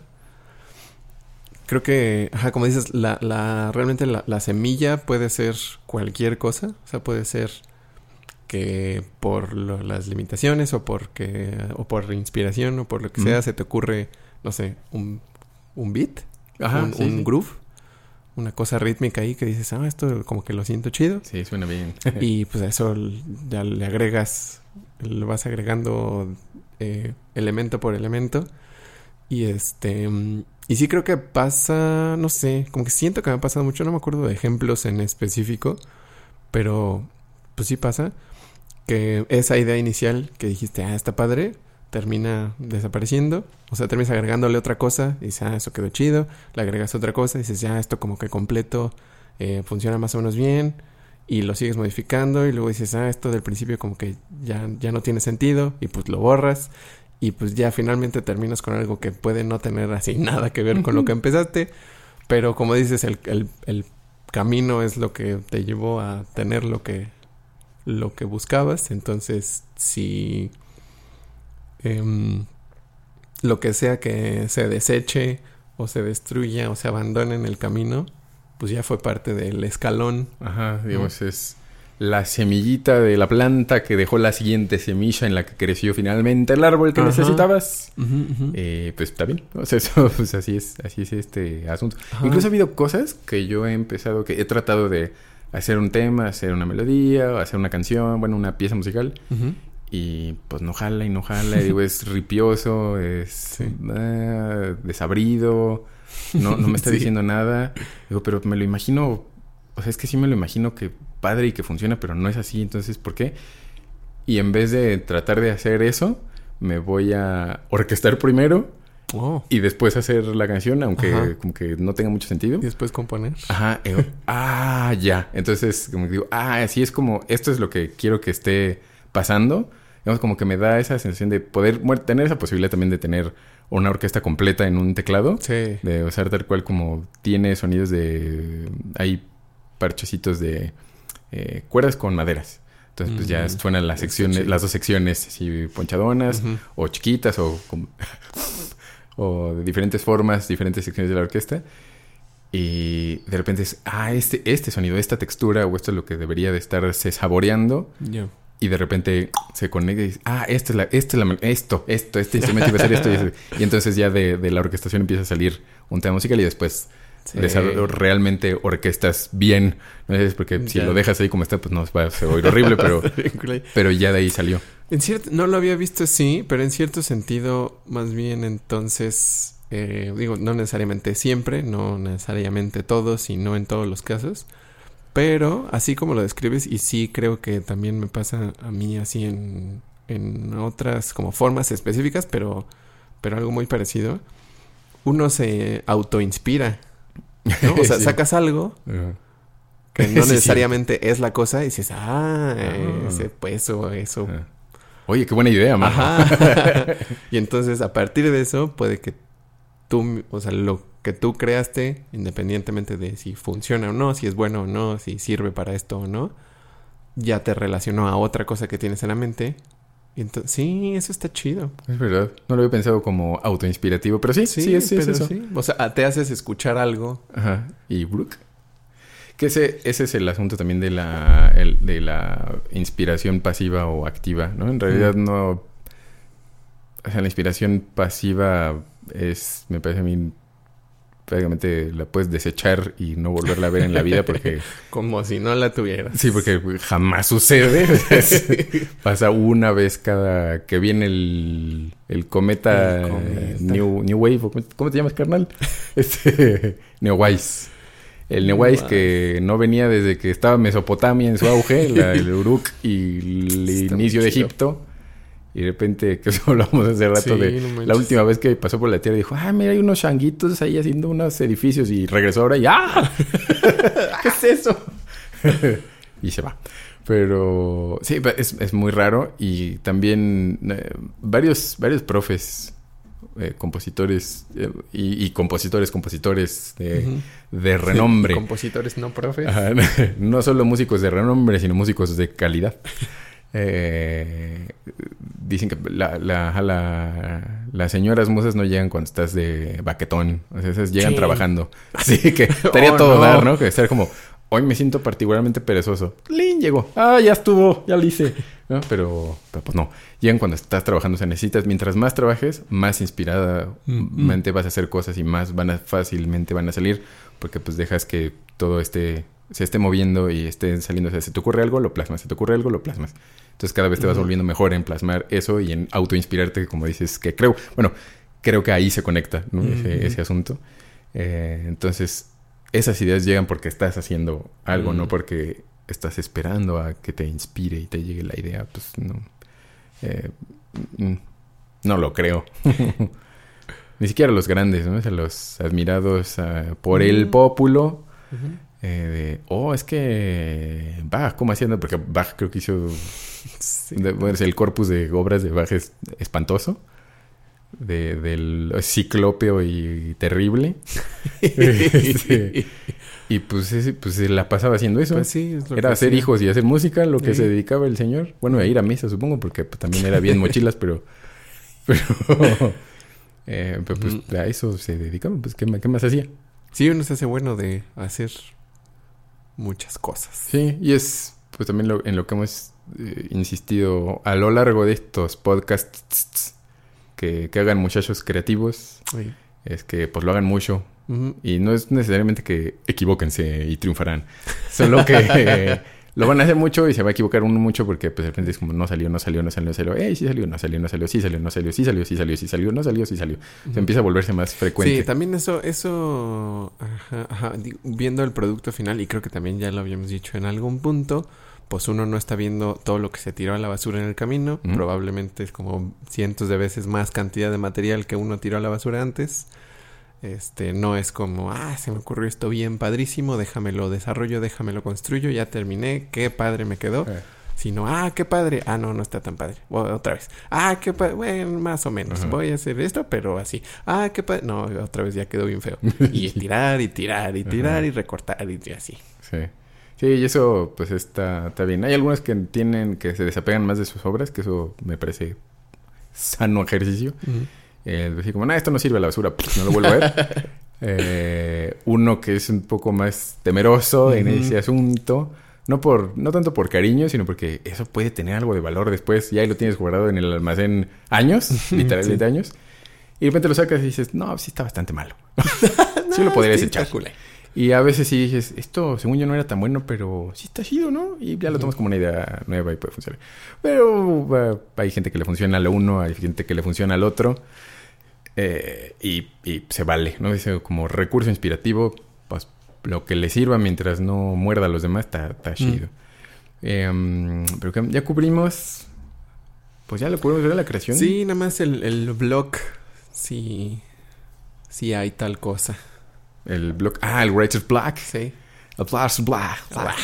B: Creo que, ajá, como dices, la, la, realmente la, la semilla puede ser cualquier cosa. O sea, puede ser que por lo- las limitaciones o porque o por inspiración o por lo que sea se te ocurre, no sé, un, un beat,
A: Ajá,
B: un,
A: sí,
B: un
A: sí.
B: groove, una cosa rítmica ahí que dices, ah, esto como que lo siento chido.
A: Sí, suena bien. *laughs*
B: y pues a eso ya le agregas, lo vas agregando eh, elemento por elemento. Y este, mm, y sí creo que pasa, no sé, como que siento que me ha pasado mucho, no me acuerdo de ejemplos en específico, Pero, pues sí pasa que esa idea inicial que dijiste, ah, está padre, termina desapareciendo. O sea, terminas agregándole otra cosa y dices, ah, eso quedó chido. Le agregas otra cosa dices, ya, esto como que completo eh, funciona más o menos bien. Y lo sigues modificando y luego dices, ah, esto del principio como que ya, ya no tiene sentido y pues lo borras. Y pues ya finalmente terminas con algo que puede no tener así *laughs* nada que ver con lo que empezaste. Pero como dices, el, el, el camino es lo que te llevó a tener lo que lo que buscabas. Entonces, si em, lo que sea que se deseche o se destruya o se abandone en el camino, pues ya fue parte del escalón.
A: Ajá, digamos, es la semillita de la planta que dejó la siguiente semilla en la que creció finalmente el árbol que necesitabas. Eh, pues está bien. O sea, *laughs* eso, pues así es, así es este asunto. Incluso ha habido cosas que yo he empezado, que he tratado de hacer un tema, hacer una melodía, hacer una canción, bueno, una pieza musical. Y pues no jala y no jala, digo, *laughs* es ripioso, es ah, desabrido, no, no me está *laughs* diciendo nada. Digo, pero me lo imagino, o sea, es que sí me lo imagino que padre y que funciona, pero no es así, entonces, ¿por qué? Y en vez de tratar de hacer eso, me voy a orquestar primero Oh. Y después hacer la canción, aunque como que no tenga mucho sentido.
B: Y después componer.
A: Ajá. ah, ya. Entonces, como que digo, ah, así es como, esto es lo que quiero que esté pasando. Digamos, como que me da esa sensación de poder tener esa posibilidad también de tener una orquesta completa en un teclado.
B: Sí.
A: De usar tal cual como tiene sonidos de... Hay parchecitos de eh, cuerdas con maderas. Entonces, pues ya suenan las secciones, las dos secciones así ponchadonas o chiquitas o *laughs* o de diferentes formas, diferentes secciones de la orquesta. Y de repente es, ah, este, este sonido, esta textura, o esto es lo que debería de estarse saboreando. Y de repente se conecta y dice, ah, esta es la, esta es la, esto, esto, este instrumento iba a ser esto. *laughs* Y, entonces ya de, de, la orquestación empieza a salir un tema musical y después realmente orquestas bien. ¿no? Es porque si lo dejas ahí como está, pues no va a oír horrible, pero, *laughs* pero ya de ahí salió.
B: En cierto, no lo había visto así, pero en cierto sentido, más bien entonces, eh, digo, no necesariamente siempre, no necesariamente todos y no en todos los casos, pero así como lo describes, y sí creo que también me pasa a mí así en, en otras como formas específicas, pero, pero algo muy parecido, uno se autoinspira o *laughs* sea, sacas algo que *laughs* no necesariamente es la cosa y dices, ah, ah. ese peso, eso.
A: Oye, qué buena idea, *laughs*
B: y entonces, a partir de eso, puede que tú, o sea, lo que tú creaste, independientemente de si funciona o no, si es bueno o no, si sirve para esto o no, ya te relacionó a otra cosa que tienes en la mente entonces, sí, eso está chido.
A: Es verdad. No lo había pensado como autoinspirativo, pero sí, sí, es, eso.
B: O sea, te haces escuchar algo.
A: Ajá. Y Brooke. Que ese, ese es el asunto también de la, de la inspiración pasiva o activa, ¿no? En realidad no... O sea, la inspiración pasiva es, me parece a mí, prácticamente la puedes desechar y no volverla a ver en la vida porque... *laughs*
B: Como si no la tuvieras.
A: Sí, porque jamás sucede. *laughs* Pasa una vez cada que viene el, el cometa, New, New, Wave. ¿Cómo te llamas, carnal? *laughs* Este, Neowise. El Neowise que no venía desde que estaba Mesopotamia en su auge, el Uruk y el inicio de Egipto y de repente, *laughs* que eso hablamos hace rato de la última vez que pasó por la tierra, dijo, ah, mira, hay unos changuitos ahí haciendo unos edificios. Y regresó ahora y, ¡ah! *laughs* ¿Qué es eso? *laughs* y se va. Pero sí, es, es muy raro. Y también eh, varios, varios profes, eh, compositores eh, y, compositores, compositores de, de renombre.
B: compositores no profes.
A: no solo músicos de renombre, sino músicos de calidad. Eh, dicen que la, la, las señoras musas no llegan cuando estás de baquetón. O sea, esas llegan trabajando. *laughs* Así que estaría oh, todo dar, ¿no? Que estar como, hoy me siento particularmente perezoso. ¡Lin! Llegó. Ah, ya estuvo, ya lo hice. ¿No? Pero, pues no. Llegan cuando estás trabajando. O sea, necesitas, mientras más trabajes, más inspiradamente vas a hacer cosas y más van a, fácilmente van a salir. Porque pues dejas que todo esté se esté moviendo y esté saliendo. O sea, si te ocurre algo, lo plasmas. Si te ocurre algo, lo plasmas. Entonces cada vez te vas volviendo mejor en plasmar eso y en autoinspirarte, como dices, que creo, bueno, creo que ahí se conecta ese, asunto. Eh, entonces, esas ideas llegan porque estás haciendo algo, no porque estás esperando a que te inspire y te llegue la idea, pues no. Eh, mm, no lo creo. *laughs* Ni siquiera los grandes, ¿no? O sea, los admirados por el pópulo. Eh, de, oh, es que Bach, ¿cómo haciendo? Porque Bach creo que hizo
B: Sí.
A: de- bueno, es el corpus de obras de Bach es espantoso. De, del ciclópeo y terrible. *laughs* Este, *laughs* y pues, pues se la pasaba haciendo eso.
B: Pues sí, es lo
A: era hacer
B: hacía.
A: hijos y hacer música, lo que
B: Sí.
A: se dedicaba el señor. Bueno, a ir a misa, supongo, porque pues, también era bien mochilas, pero. *laughs* Pero. eh, pero, pues
B: Ujú.
A: a eso se dedicaba. Pues, ¿qué, qué más hacía?
B: Sí, uno se hace bueno de hacer muchas cosas.
A: Sí, y es pues también lo- en lo que hemos eh, insistido a lo largo de estos podcasts que, que hagan muchachos creativos,
B: Sí.
A: es que pues lo hagan mucho. Y no es necesariamente que equivóquense y triunfarán. Solo que *laughs* lo van a hacer mucho y se va a equivocar uno mucho porque pues de repente es como no salió, no salió, no salió, no salió. ¡Ey, sí salió, no salió, no salió, sí salió, no salió, sí salió, sí salió, sí salió, no salió, sí salió! Se empieza a volverse más frecuente.
B: Sí, también eso, eso, ajá, ajá, viendo el producto final, y creo que también ya lo habíamos dicho en algún punto, pues uno no está viendo todo lo que se tiró a la basura en el camino, probablemente es como cientos de veces más cantidad de material que uno tiró a la basura antes. Este, no es como, ah, se me ocurrió esto bien padrísimo, déjamelo desarrollo, déjamelo construyo, ya terminé, qué padre me quedó.
A: Eh,
B: Sino, ah, qué padre. Ah, no, no está tan padre. Otra vez. Ah, qué padre. Bueno, más o menos.
A: Ajá.
B: Voy a hacer esto, pero así. Ah, qué padre. No, otra vez ya quedó bien feo. *laughs* Y tirar, y tirar, y tirar,
A: Ajá.
B: y recortar, y así.
A: Sí. Sí, y eso pues está, está bien. Hay algunos que tienen que se desapegan más de sus obras, que eso me parece sano ejercicio. Eh, decir como, no, esto no sirve a la basura, pues, no lo vuelvo a ver. *laughs* Eh, uno que es un poco más temeroso en ese asunto. No por, no tanto por cariño, sino porque eso puede tener algo de valor después. Ya ahí lo tienes guardado en el almacén años, *laughs* literalmente
B: Sí.
A: años. Y de repente lo sacas y dices, no, sí está bastante malo. *laughs* sí lo podrías
B: sí,
A: echar.
B: está cool.
A: Y a veces sí dices, esto según yo no era tan bueno, pero sí está chido, ¿no? Y ya lo tomas como una idea nueva y puede funcionar. Pero hay gente que le funciona al uno, hay gente que le funciona al otro. Eh, y, y se vale, ¿no? Dice como recurso inspirativo, pues lo que le sirva mientras no muerda a los demás está, está chido. Em, pero que ya cubrimos, pues ya lo cubrimos, ¿verdad? La creación.
B: Sí, nada más el, el blog. Sí. Sí hay tal cosa.
A: El blog. Ah, el Righteous Black.
B: Sí.
A: El Black Black.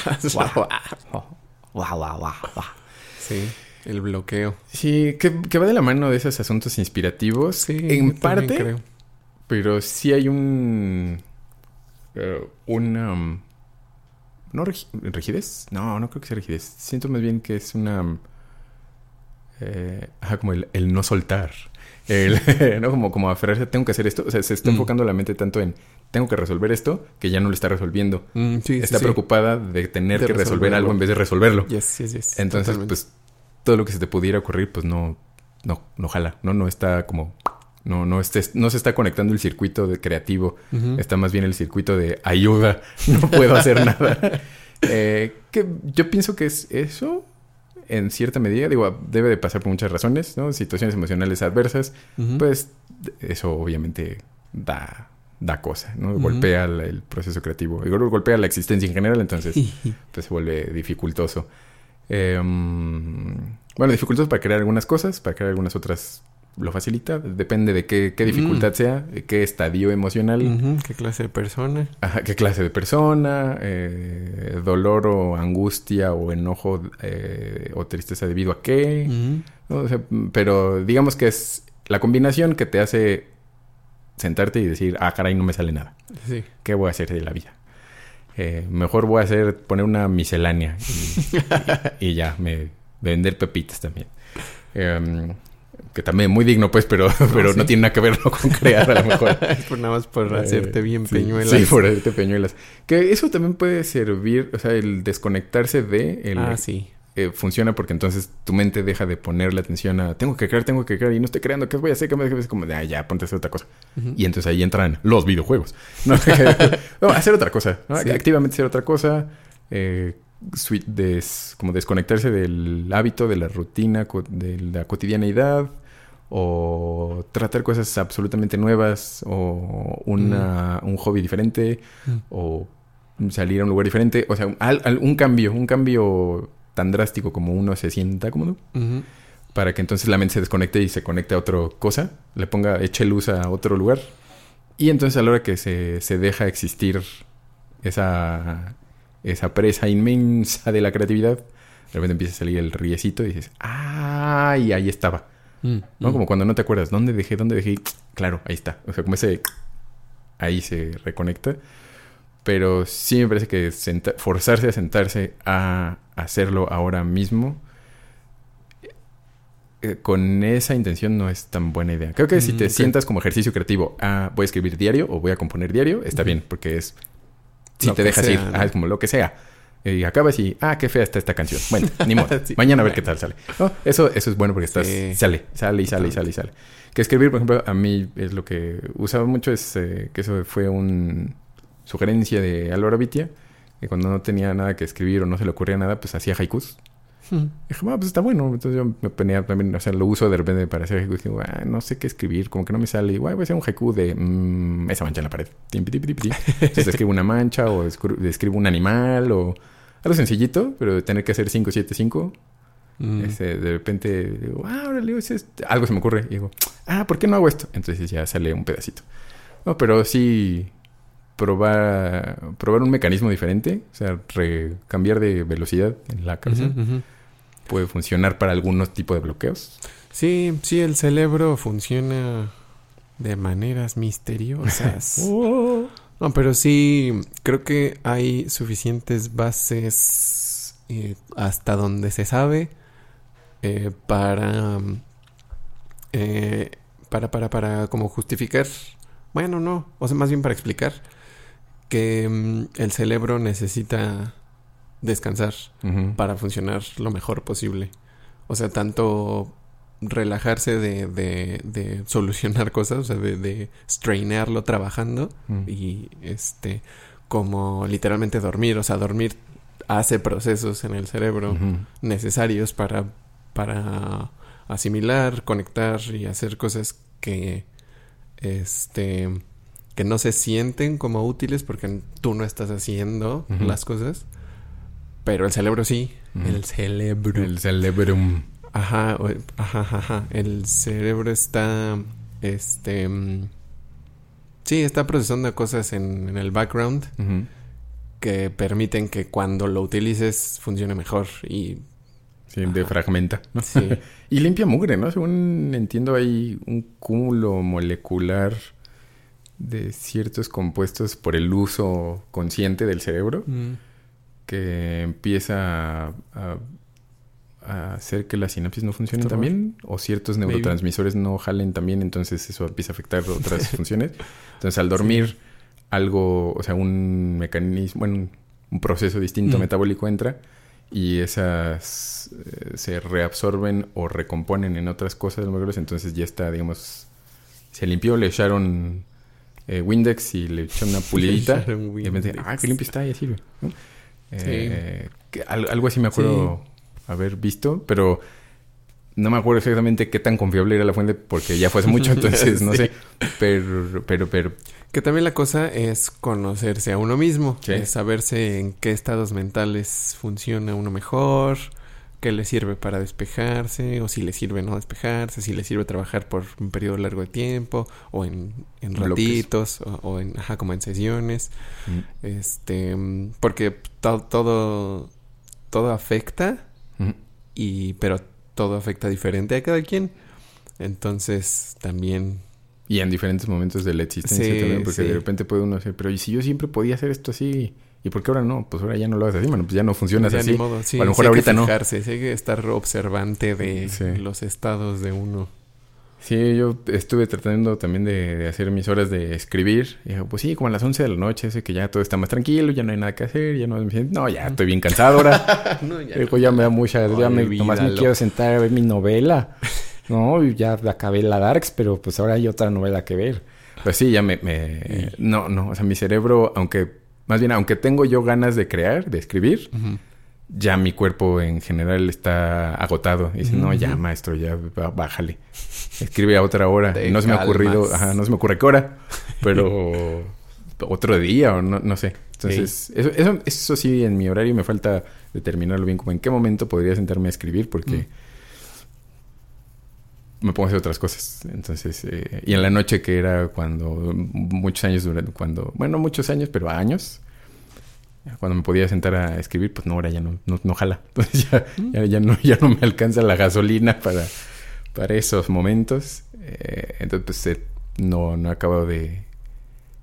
B: Sí. El bloqueo.
A: Sí, que, que va de la mano de esos asuntos inspirativos.
B: Sí.
A: en parte,
B: creo.
A: pero sí hay un. eh, una. um, ¿No rigidez? No, no creo que sea rigidez. Siento más bien que es una. um, eh, ajá, como el, el no soltar. El, *laughs* ¿no? Como, como aferrarse, tengo que hacer esto. O sea, se está
B: Mm.
A: enfocando la mente tanto en tengo que resolver esto que ya no lo está resolviendo.
B: Mm, sí,
A: está
B: sí, sí.
A: preocupada de tener
B: De
A: que resolver
B: resolver
A: algo
B: algo.
A: en vez de resolverlo.
B: Yes, yes, yes.
A: Entonces,
B: Totalmente.
A: pues, todo lo que se te pudiera ocurrir, pues no, no, no jala, ¿no? No está como, no, no estés, no se está conectando el circuito de creativo, está más bien el circuito de ayuda, *laughs* no puedo hacer nada. Eh, que yo pienso que es eso, en cierta medida, digo, debe de pasar por muchas razones, ¿no? Situaciones emocionales adversas, pues eso obviamente da, da cosa, ¿no? Golpea el proceso creativo, golpea la existencia en general, entonces *laughs* pues se vuelve dificultoso. Eh, mm, bueno, dificultoso para crear algunas cosas, para crear algunas otras lo facilita. Depende de qué, qué dificultad
B: Mm.
A: sea, qué estadio emocional,
B: ¿Qué clase de persona?
A: ajá, qué clase de persona, eh, dolor o angustia o enojo eh, o tristeza debido a qué.
B: Ujú.
A: ¿no? O sea, pero digamos que es la combinación que te hace sentarte y decir, ah, caray, no me sale nada.
B: Sí.
A: ¿Qué voy a hacer de la vida? Eh, mejor voy a hacer, poner una miscelánea y, *laughs* y ya, me vender pepitas también. Em, que también muy digno, pues, pero, *laughs* pero
B: sí.
A: no tiene nada que ver ¿no? con crear a lo mejor. *laughs*
B: Es por nada más por
A: Eh,
B: hacerte bien
A: sí,
B: peñuelas.
A: Sí, por hacerte peñuelas. Que eso también puede servir, o sea, el desconectarse de... El,
B: Ah, sí.
A: Eh, funciona porque entonces tu mente deja de ponerle atención a tengo que crear, tengo que crear y no estoy creando, ¿qué voy a hacer? ¿Qué me es como de, ah, ya, ponte a hacer otra cosa. Y entonces ahí entran los videojuegos. No, *laughs* No, hacer otra cosa. ¿no?
B: Sí.
A: Activamente hacer otra cosa. Eh, des- como desconectarse del hábito, de la rutina, de la cotidianeidad. O tratar cosas absolutamente nuevas. O una, un hobby diferente.
B: Mm.
A: O salir a un lugar diferente. O sea, al- un cambio, un cambio tan drástico como uno se sienta cómodo.
B: Ujú.
A: Para que entonces la mente se desconecte y se conecte a otra cosa. Le ponga, eche luz a otro lugar. Y entonces a la hora que se, se deja existir esa, esa presa inmensa de la creatividad, de repente empieza a salir el riecito y dices, ¡ah! Y ahí estaba.
B: Mm,
A: ¿No?
B: mm.
A: Como cuando no te acuerdas, ¿dónde dejé? ¿Dónde dejé? Claro, ahí está. O sea, como ese... Ahí se reconecta. Pero sí me parece que forzarse a sentarse a hacerlo ahora mismo eh, con esa intención no es tan buena idea. Creo que si
B: Mm,
A: te
B: ok.
A: sientas como ejercicio creativo, ah, voy a escribir diario o voy a componer diario, está bien, porque es... Si
B: Lo
A: te dejas
B: sea,
A: ir,
B: ¿no?
A: ah, es como lo que sea. Y acabas y, ah, qué fea está esta canción. *laughs* Bueno, ni modo.
B: Sí.
A: Mañana a ver qué tal sale. No, eso, eso es bueno porque estás,
B: Sí.
A: sale, sale y sale y sale y sale. Que escribir, por ejemplo, a mí es lo que usaba mucho, es eh, que eso fue una sugerencia de Álvaro Vitia, que cuando no tenía nada que escribir o no se le ocurría nada, pues hacía haikus.
B: Mm.
A: Y dije, ah, pues está bueno. Entonces yo me ponía también, o sea, lo uso de repente para hacer haikus. Digo, ah, no sé qué escribir, como que no me sale. Y digo, "Ay, voy a hacer un haiku de mm, esa mancha en la pared. Entonces escribo una mancha o escribo un animal o algo sencillito, pero de tener que hacer 5, 7, 5.
B: Mm.
A: Este, de repente digo, ah, órale, es este". algo se me ocurre. Y digo, ah, ¿por qué no hago esto? Entonces ya sale un pedacito. No, pero sí probar, probar un mecanismo diferente, o sea, re- cambiar de velocidad en la cabeza puede funcionar para algunos tipos de bloqueos.
B: Sí, sí, el cerebro funciona de maneras misteriosas. *laughs*
A: Oh.
B: No, pero sí, creo que hay suficientes bases eh, hasta donde se sabe eh, para, eh, para, para, para como justificar, bueno, no, o sea, más bien para explicar que mm, el cerebro necesita descansar para funcionar lo mejor posible. O sea, tanto relajarse de, de, de *laughs* solucionar cosas, o sea, de, de trabajando
A: Mm.
B: y este como literalmente dormir, o sea, dormir hace procesos en el cerebro necesarios para para asimilar, conectar y hacer cosas que este que no se sienten como útiles porque tú no estás haciendo las cosas, pero el cerebro sí, el cerebro.
A: El cerebrum.
B: Ajá, o- ajá, ajá. El cerebro está, este, mm, sí, está procesando cosas en, en el background que permiten que cuando lo utilices funcione mejor y
A: Sí, defragmenta. ¿no?
B: sí, *laughs*
A: Y limpia mugre, ¿no? Según entiendo, hay un cúmulo molecular de ciertos compuestos por el uso consciente del cerebro
B: Mm,
A: que empieza a, a- a hacer que las sinapsis no funcionen también o ciertos
B: Maybe.
A: neurotransmisores no jalen también, entonces eso empieza a afectar otras *laughs* funciones. Entonces, al dormir, algo, o sea, un mecanismo, bueno, un, proceso distinto
B: Mm.
A: metabólico entra y esas eh, se reabsorben o recomponen en otras cosas de los moléculas, entonces ya está, digamos, se limpió, le echaron eh, Windex y le echaron una *laughs* pulidita. y repente,
B: Windex.
A: ah, qué limpio está, ya sirve. ¿no? Eh, que algo así me acuerdo haber visto, pero no me acuerdo exactamente qué tan confiable era la fuente porque ya fue hace mucho, *laughs* entonces no
B: Sí.
A: sé. Pero, pero, pero,
B: Que también la cosa es conocerse a uno mismo, es saberse en qué estados mentales funciona uno mejor, qué le sirve para despejarse, o si le sirve no despejarse, si le sirve trabajar por un periodo largo de tiempo, o en, en ratitos, o, o en, ajá, como en sesiones.
A: mm,
B: Este, porque to- todo, todo afecta,
A: mm,
B: y, pero todo afecta diferente a cada quien. Entonces, también
A: y en diferentes momentos de la existencia
B: Sí,
A: también, porque
B: sí.
A: de repente puede uno decir, pero ¿y si yo siempre podía hacer esto así? ¿Y por qué ahora no? Pues ahora ya no lo haces así, bueno, pues ya no funcionas
B: Ya
A: así.
B: ni modo, sí,
A: a lo mejor
B: sí hay
A: ahorita
B: que
A: no.
B: sí hay que estar observante de
A: Sí.
B: los estados de uno.
A: Sí, yo estuve tratando también de, de hacer mis horas de escribir. Y dije, pues sí, como a las 11 de la noche, sé que ya todo está más tranquilo, ya no hay nada que hacer, ya no... No, ya estoy bien cansado ahora. *laughs*
B: no, ya
A: Dijo, ya me da mucha... ya me, nomás me quiero sentar a ver mi novela. *laughs* No, ya acabé la Darks, pero pues ahora hay otra novela que ver. Pues sí, ya me... me- No, no, o sea, mi cerebro, aunque... Más bien, aunque tengo yo ganas de crear, de escribir, ya mi cuerpo en general está agotado. Y dice, no, ya, maestro, ya bá- bájale. Escribe a otra hora.
B: Te
A: no se me ha ocurrido, ajá, no se me ocurre qué hora, pero *laughs* otro día o no, no sé. Entonces, eso, eso, eso sí, en mi horario me falta determinarlo bien, como en qué momento podría sentarme a escribir, porque me pongo a hacer otras cosas. Entonces, eh, y en la noche que era cuando muchos años durante, cuando, bueno, muchos años, pero años, cuando me podía sentar a escribir, pues no, ahora ya no, no, no jala. *laughs* Entonces ya, ya, ya, no, ya no me alcanza la gasolina para, para esos momentos. Eh, entonces, pues eh, no, no acabo de.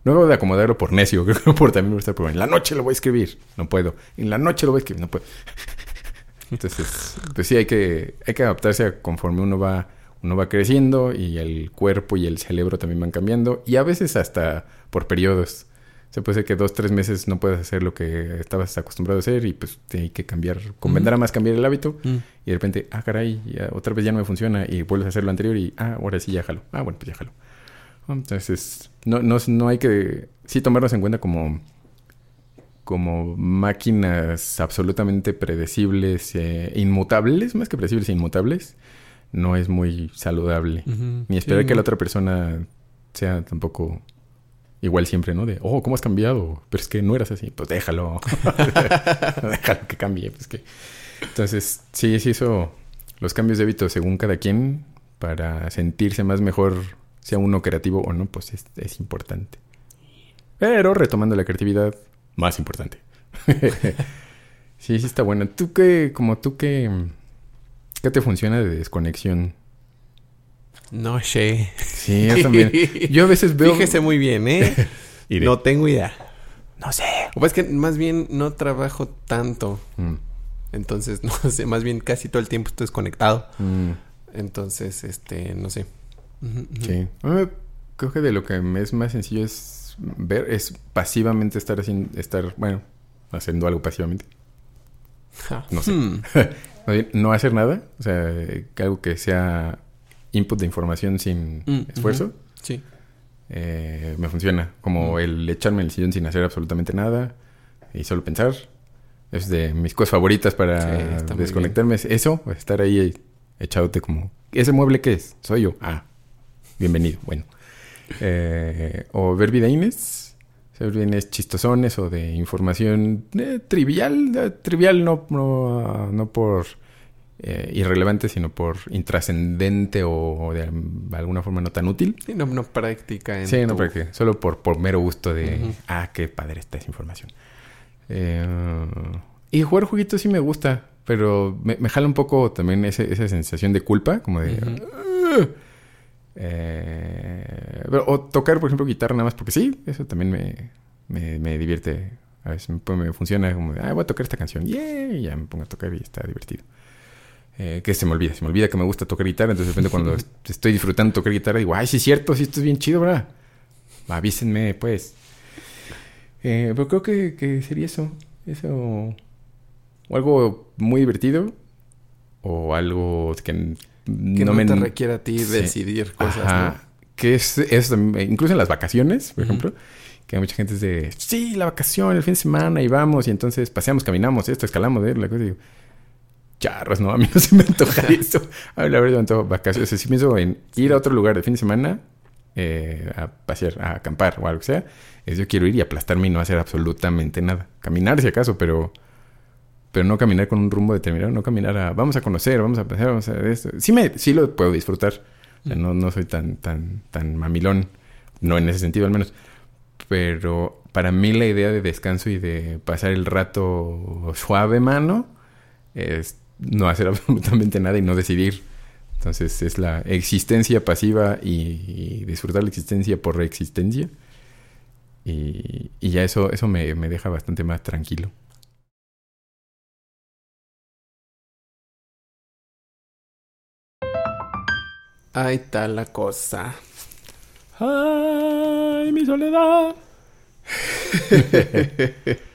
A: No acabo de acomodarlo por necio, *laughs* creo que por también estar por en la noche lo voy a escribir, no puedo. En la noche lo voy a escribir, no puedo. *laughs* Entonces, pues sí, hay que, hay que adaptarse a conforme uno va uno va creciendo y el cuerpo y el cerebro también van cambiando y a veces hasta por periodos. Se puede ser que dos, tres meses no puedas hacer lo que estabas acostumbrado a hacer y pues hay que cambiar, convendrá más cambiar el hábito
B: Mm.
A: y de repente, ah, caray, ya, otra vez ya no me funciona y vuelves a hacer lo anterior y, ah, ahora sí ya jalo. Ah, bueno, pues ya jalo. Entonces, no, no, no hay que, sí tomarnos en cuenta como, como máquinas absolutamente predecibles, eh, inmutables, más que predecibles, inmutables no es muy saludable. Ni esperar
B: Sí,
A: que la otra persona sea tampoco igual siempre, ¿no? De, oh, ¿cómo has cambiado? Pero es que no eras así. Pues déjalo. *laughs* déjalo que cambie. Pues que... Entonces, sí, sí, eso. Los cambios de hábito según cada quien para sentirse más mejor, sea uno creativo o no, pues es, es importante. Pero retomando la creatividad, más importante. *laughs* sí, sí está bueno. ¿Tú qué, como tú qué, qué te funciona de desconexión?
B: No sé.
A: Sí, yo también. *laughs* Yo a veces veo...
B: Fíjese muy bien, ¿eh? *laughs* No tengo idea.
A: No sé.
B: O pues es que más bien no trabajo tanto.
A: Mm,
B: Entonces, *laughs* no sé, más bien casi todo el tiempo estoy desconectado.
A: mm,
B: Entonces, este, no sé.
A: Sí. Creo que de lo que me es más sencillo es ver, es pasivamente estar haciendo, estar, bueno, haciendo algo pasivamente. No sé.
B: Hmm. *laughs*
A: No hacer nada, o sea, que algo que sea input de información sin
B: Mm,
A: esfuerzo.
B: Sí.
A: eh, me funciona. Como el echarme en el sillón sin hacer absolutamente nada y solo pensar. Es de mis cosas favoritas para desconectarme. Es eso, estar ahí echándote como... ¿Ese mueble qué es? Soy yo. Ah, bienvenido. Bueno. Eh, o ver videínes. Videínes chistosones o de información eh, trivial. eh, trivial no, no, no por eh, irrelevante, sino por intrascendente o de alguna forma no tan útil.
B: Sí, no, no práctica en
A: Sí, no, porque solo por, por mero gusto de, ah, qué padre está esa información. Y jugar jueguitos sí me gusta, pero me, me jala un poco también ese- esa sensación de culpa, como de... Eh, o tocar, por ejemplo, guitarra nada más porque sí, eso también me, me, me divierte. A veces me, me funciona como de, ah, voy a tocar esta canción. ¡Yeah! Y ya me pongo a tocar y está divertido. Eh, que se me olvida, se me olvida que me gusta tocar guitarra. Entonces, de repente, cuando *laughs* est- estoy disfrutando tocar guitarra, digo, ay, sí es cierto, sí, esto es bien chido, ¿verdad? Avísenme, pues. Eh, pero creo que, que sería eso. Eso. O algo muy divertido. O algo que,
B: Que no,
A: me
B: te requiere a ti
A: Sí.
B: decidir cosas,
A: Ajá. Que es, es incluso en las vacaciones, por ejemplo, que mucha gente es de, sí, la vacación, el fin de semana, y vamos, y entonces paseamos, caminamos, esto, escalamos, ¿eh? la cosa, y digo, charros, no, a mí *laughs* no se me antoja eso. A mí la verdad, me antoja vacaciones. O sea, si pienso en ir a otro lugar de fin de semana, eh, a pasear, a acampar o algo que sea, es yo quiero ir y aplastarme y no hacer absolutamente nada. Caminar si acaso, pero pero no caminar con un rumbo determinado, no caminar a vamos a conocer, vamos a pasear, vamos a esto. Sí me sí lo puedo disfrutar. O sea, no, no soy tan tan tan mamilón, no en ese sentido al menos. Pero para mí la idea de descanso y de pasar el rato suave mano es no hacer *laughs* absolutamente nada y no decidir. Entonces es la existencia pasiva y, y disfrutar la existencia por existencia. Y, y ya eso, eso me, me deja bastante más tranquilo.
B: Ahí está la cosa.
A: ¡Ay, mi soledad! *laughs*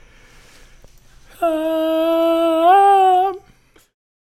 A: Ah,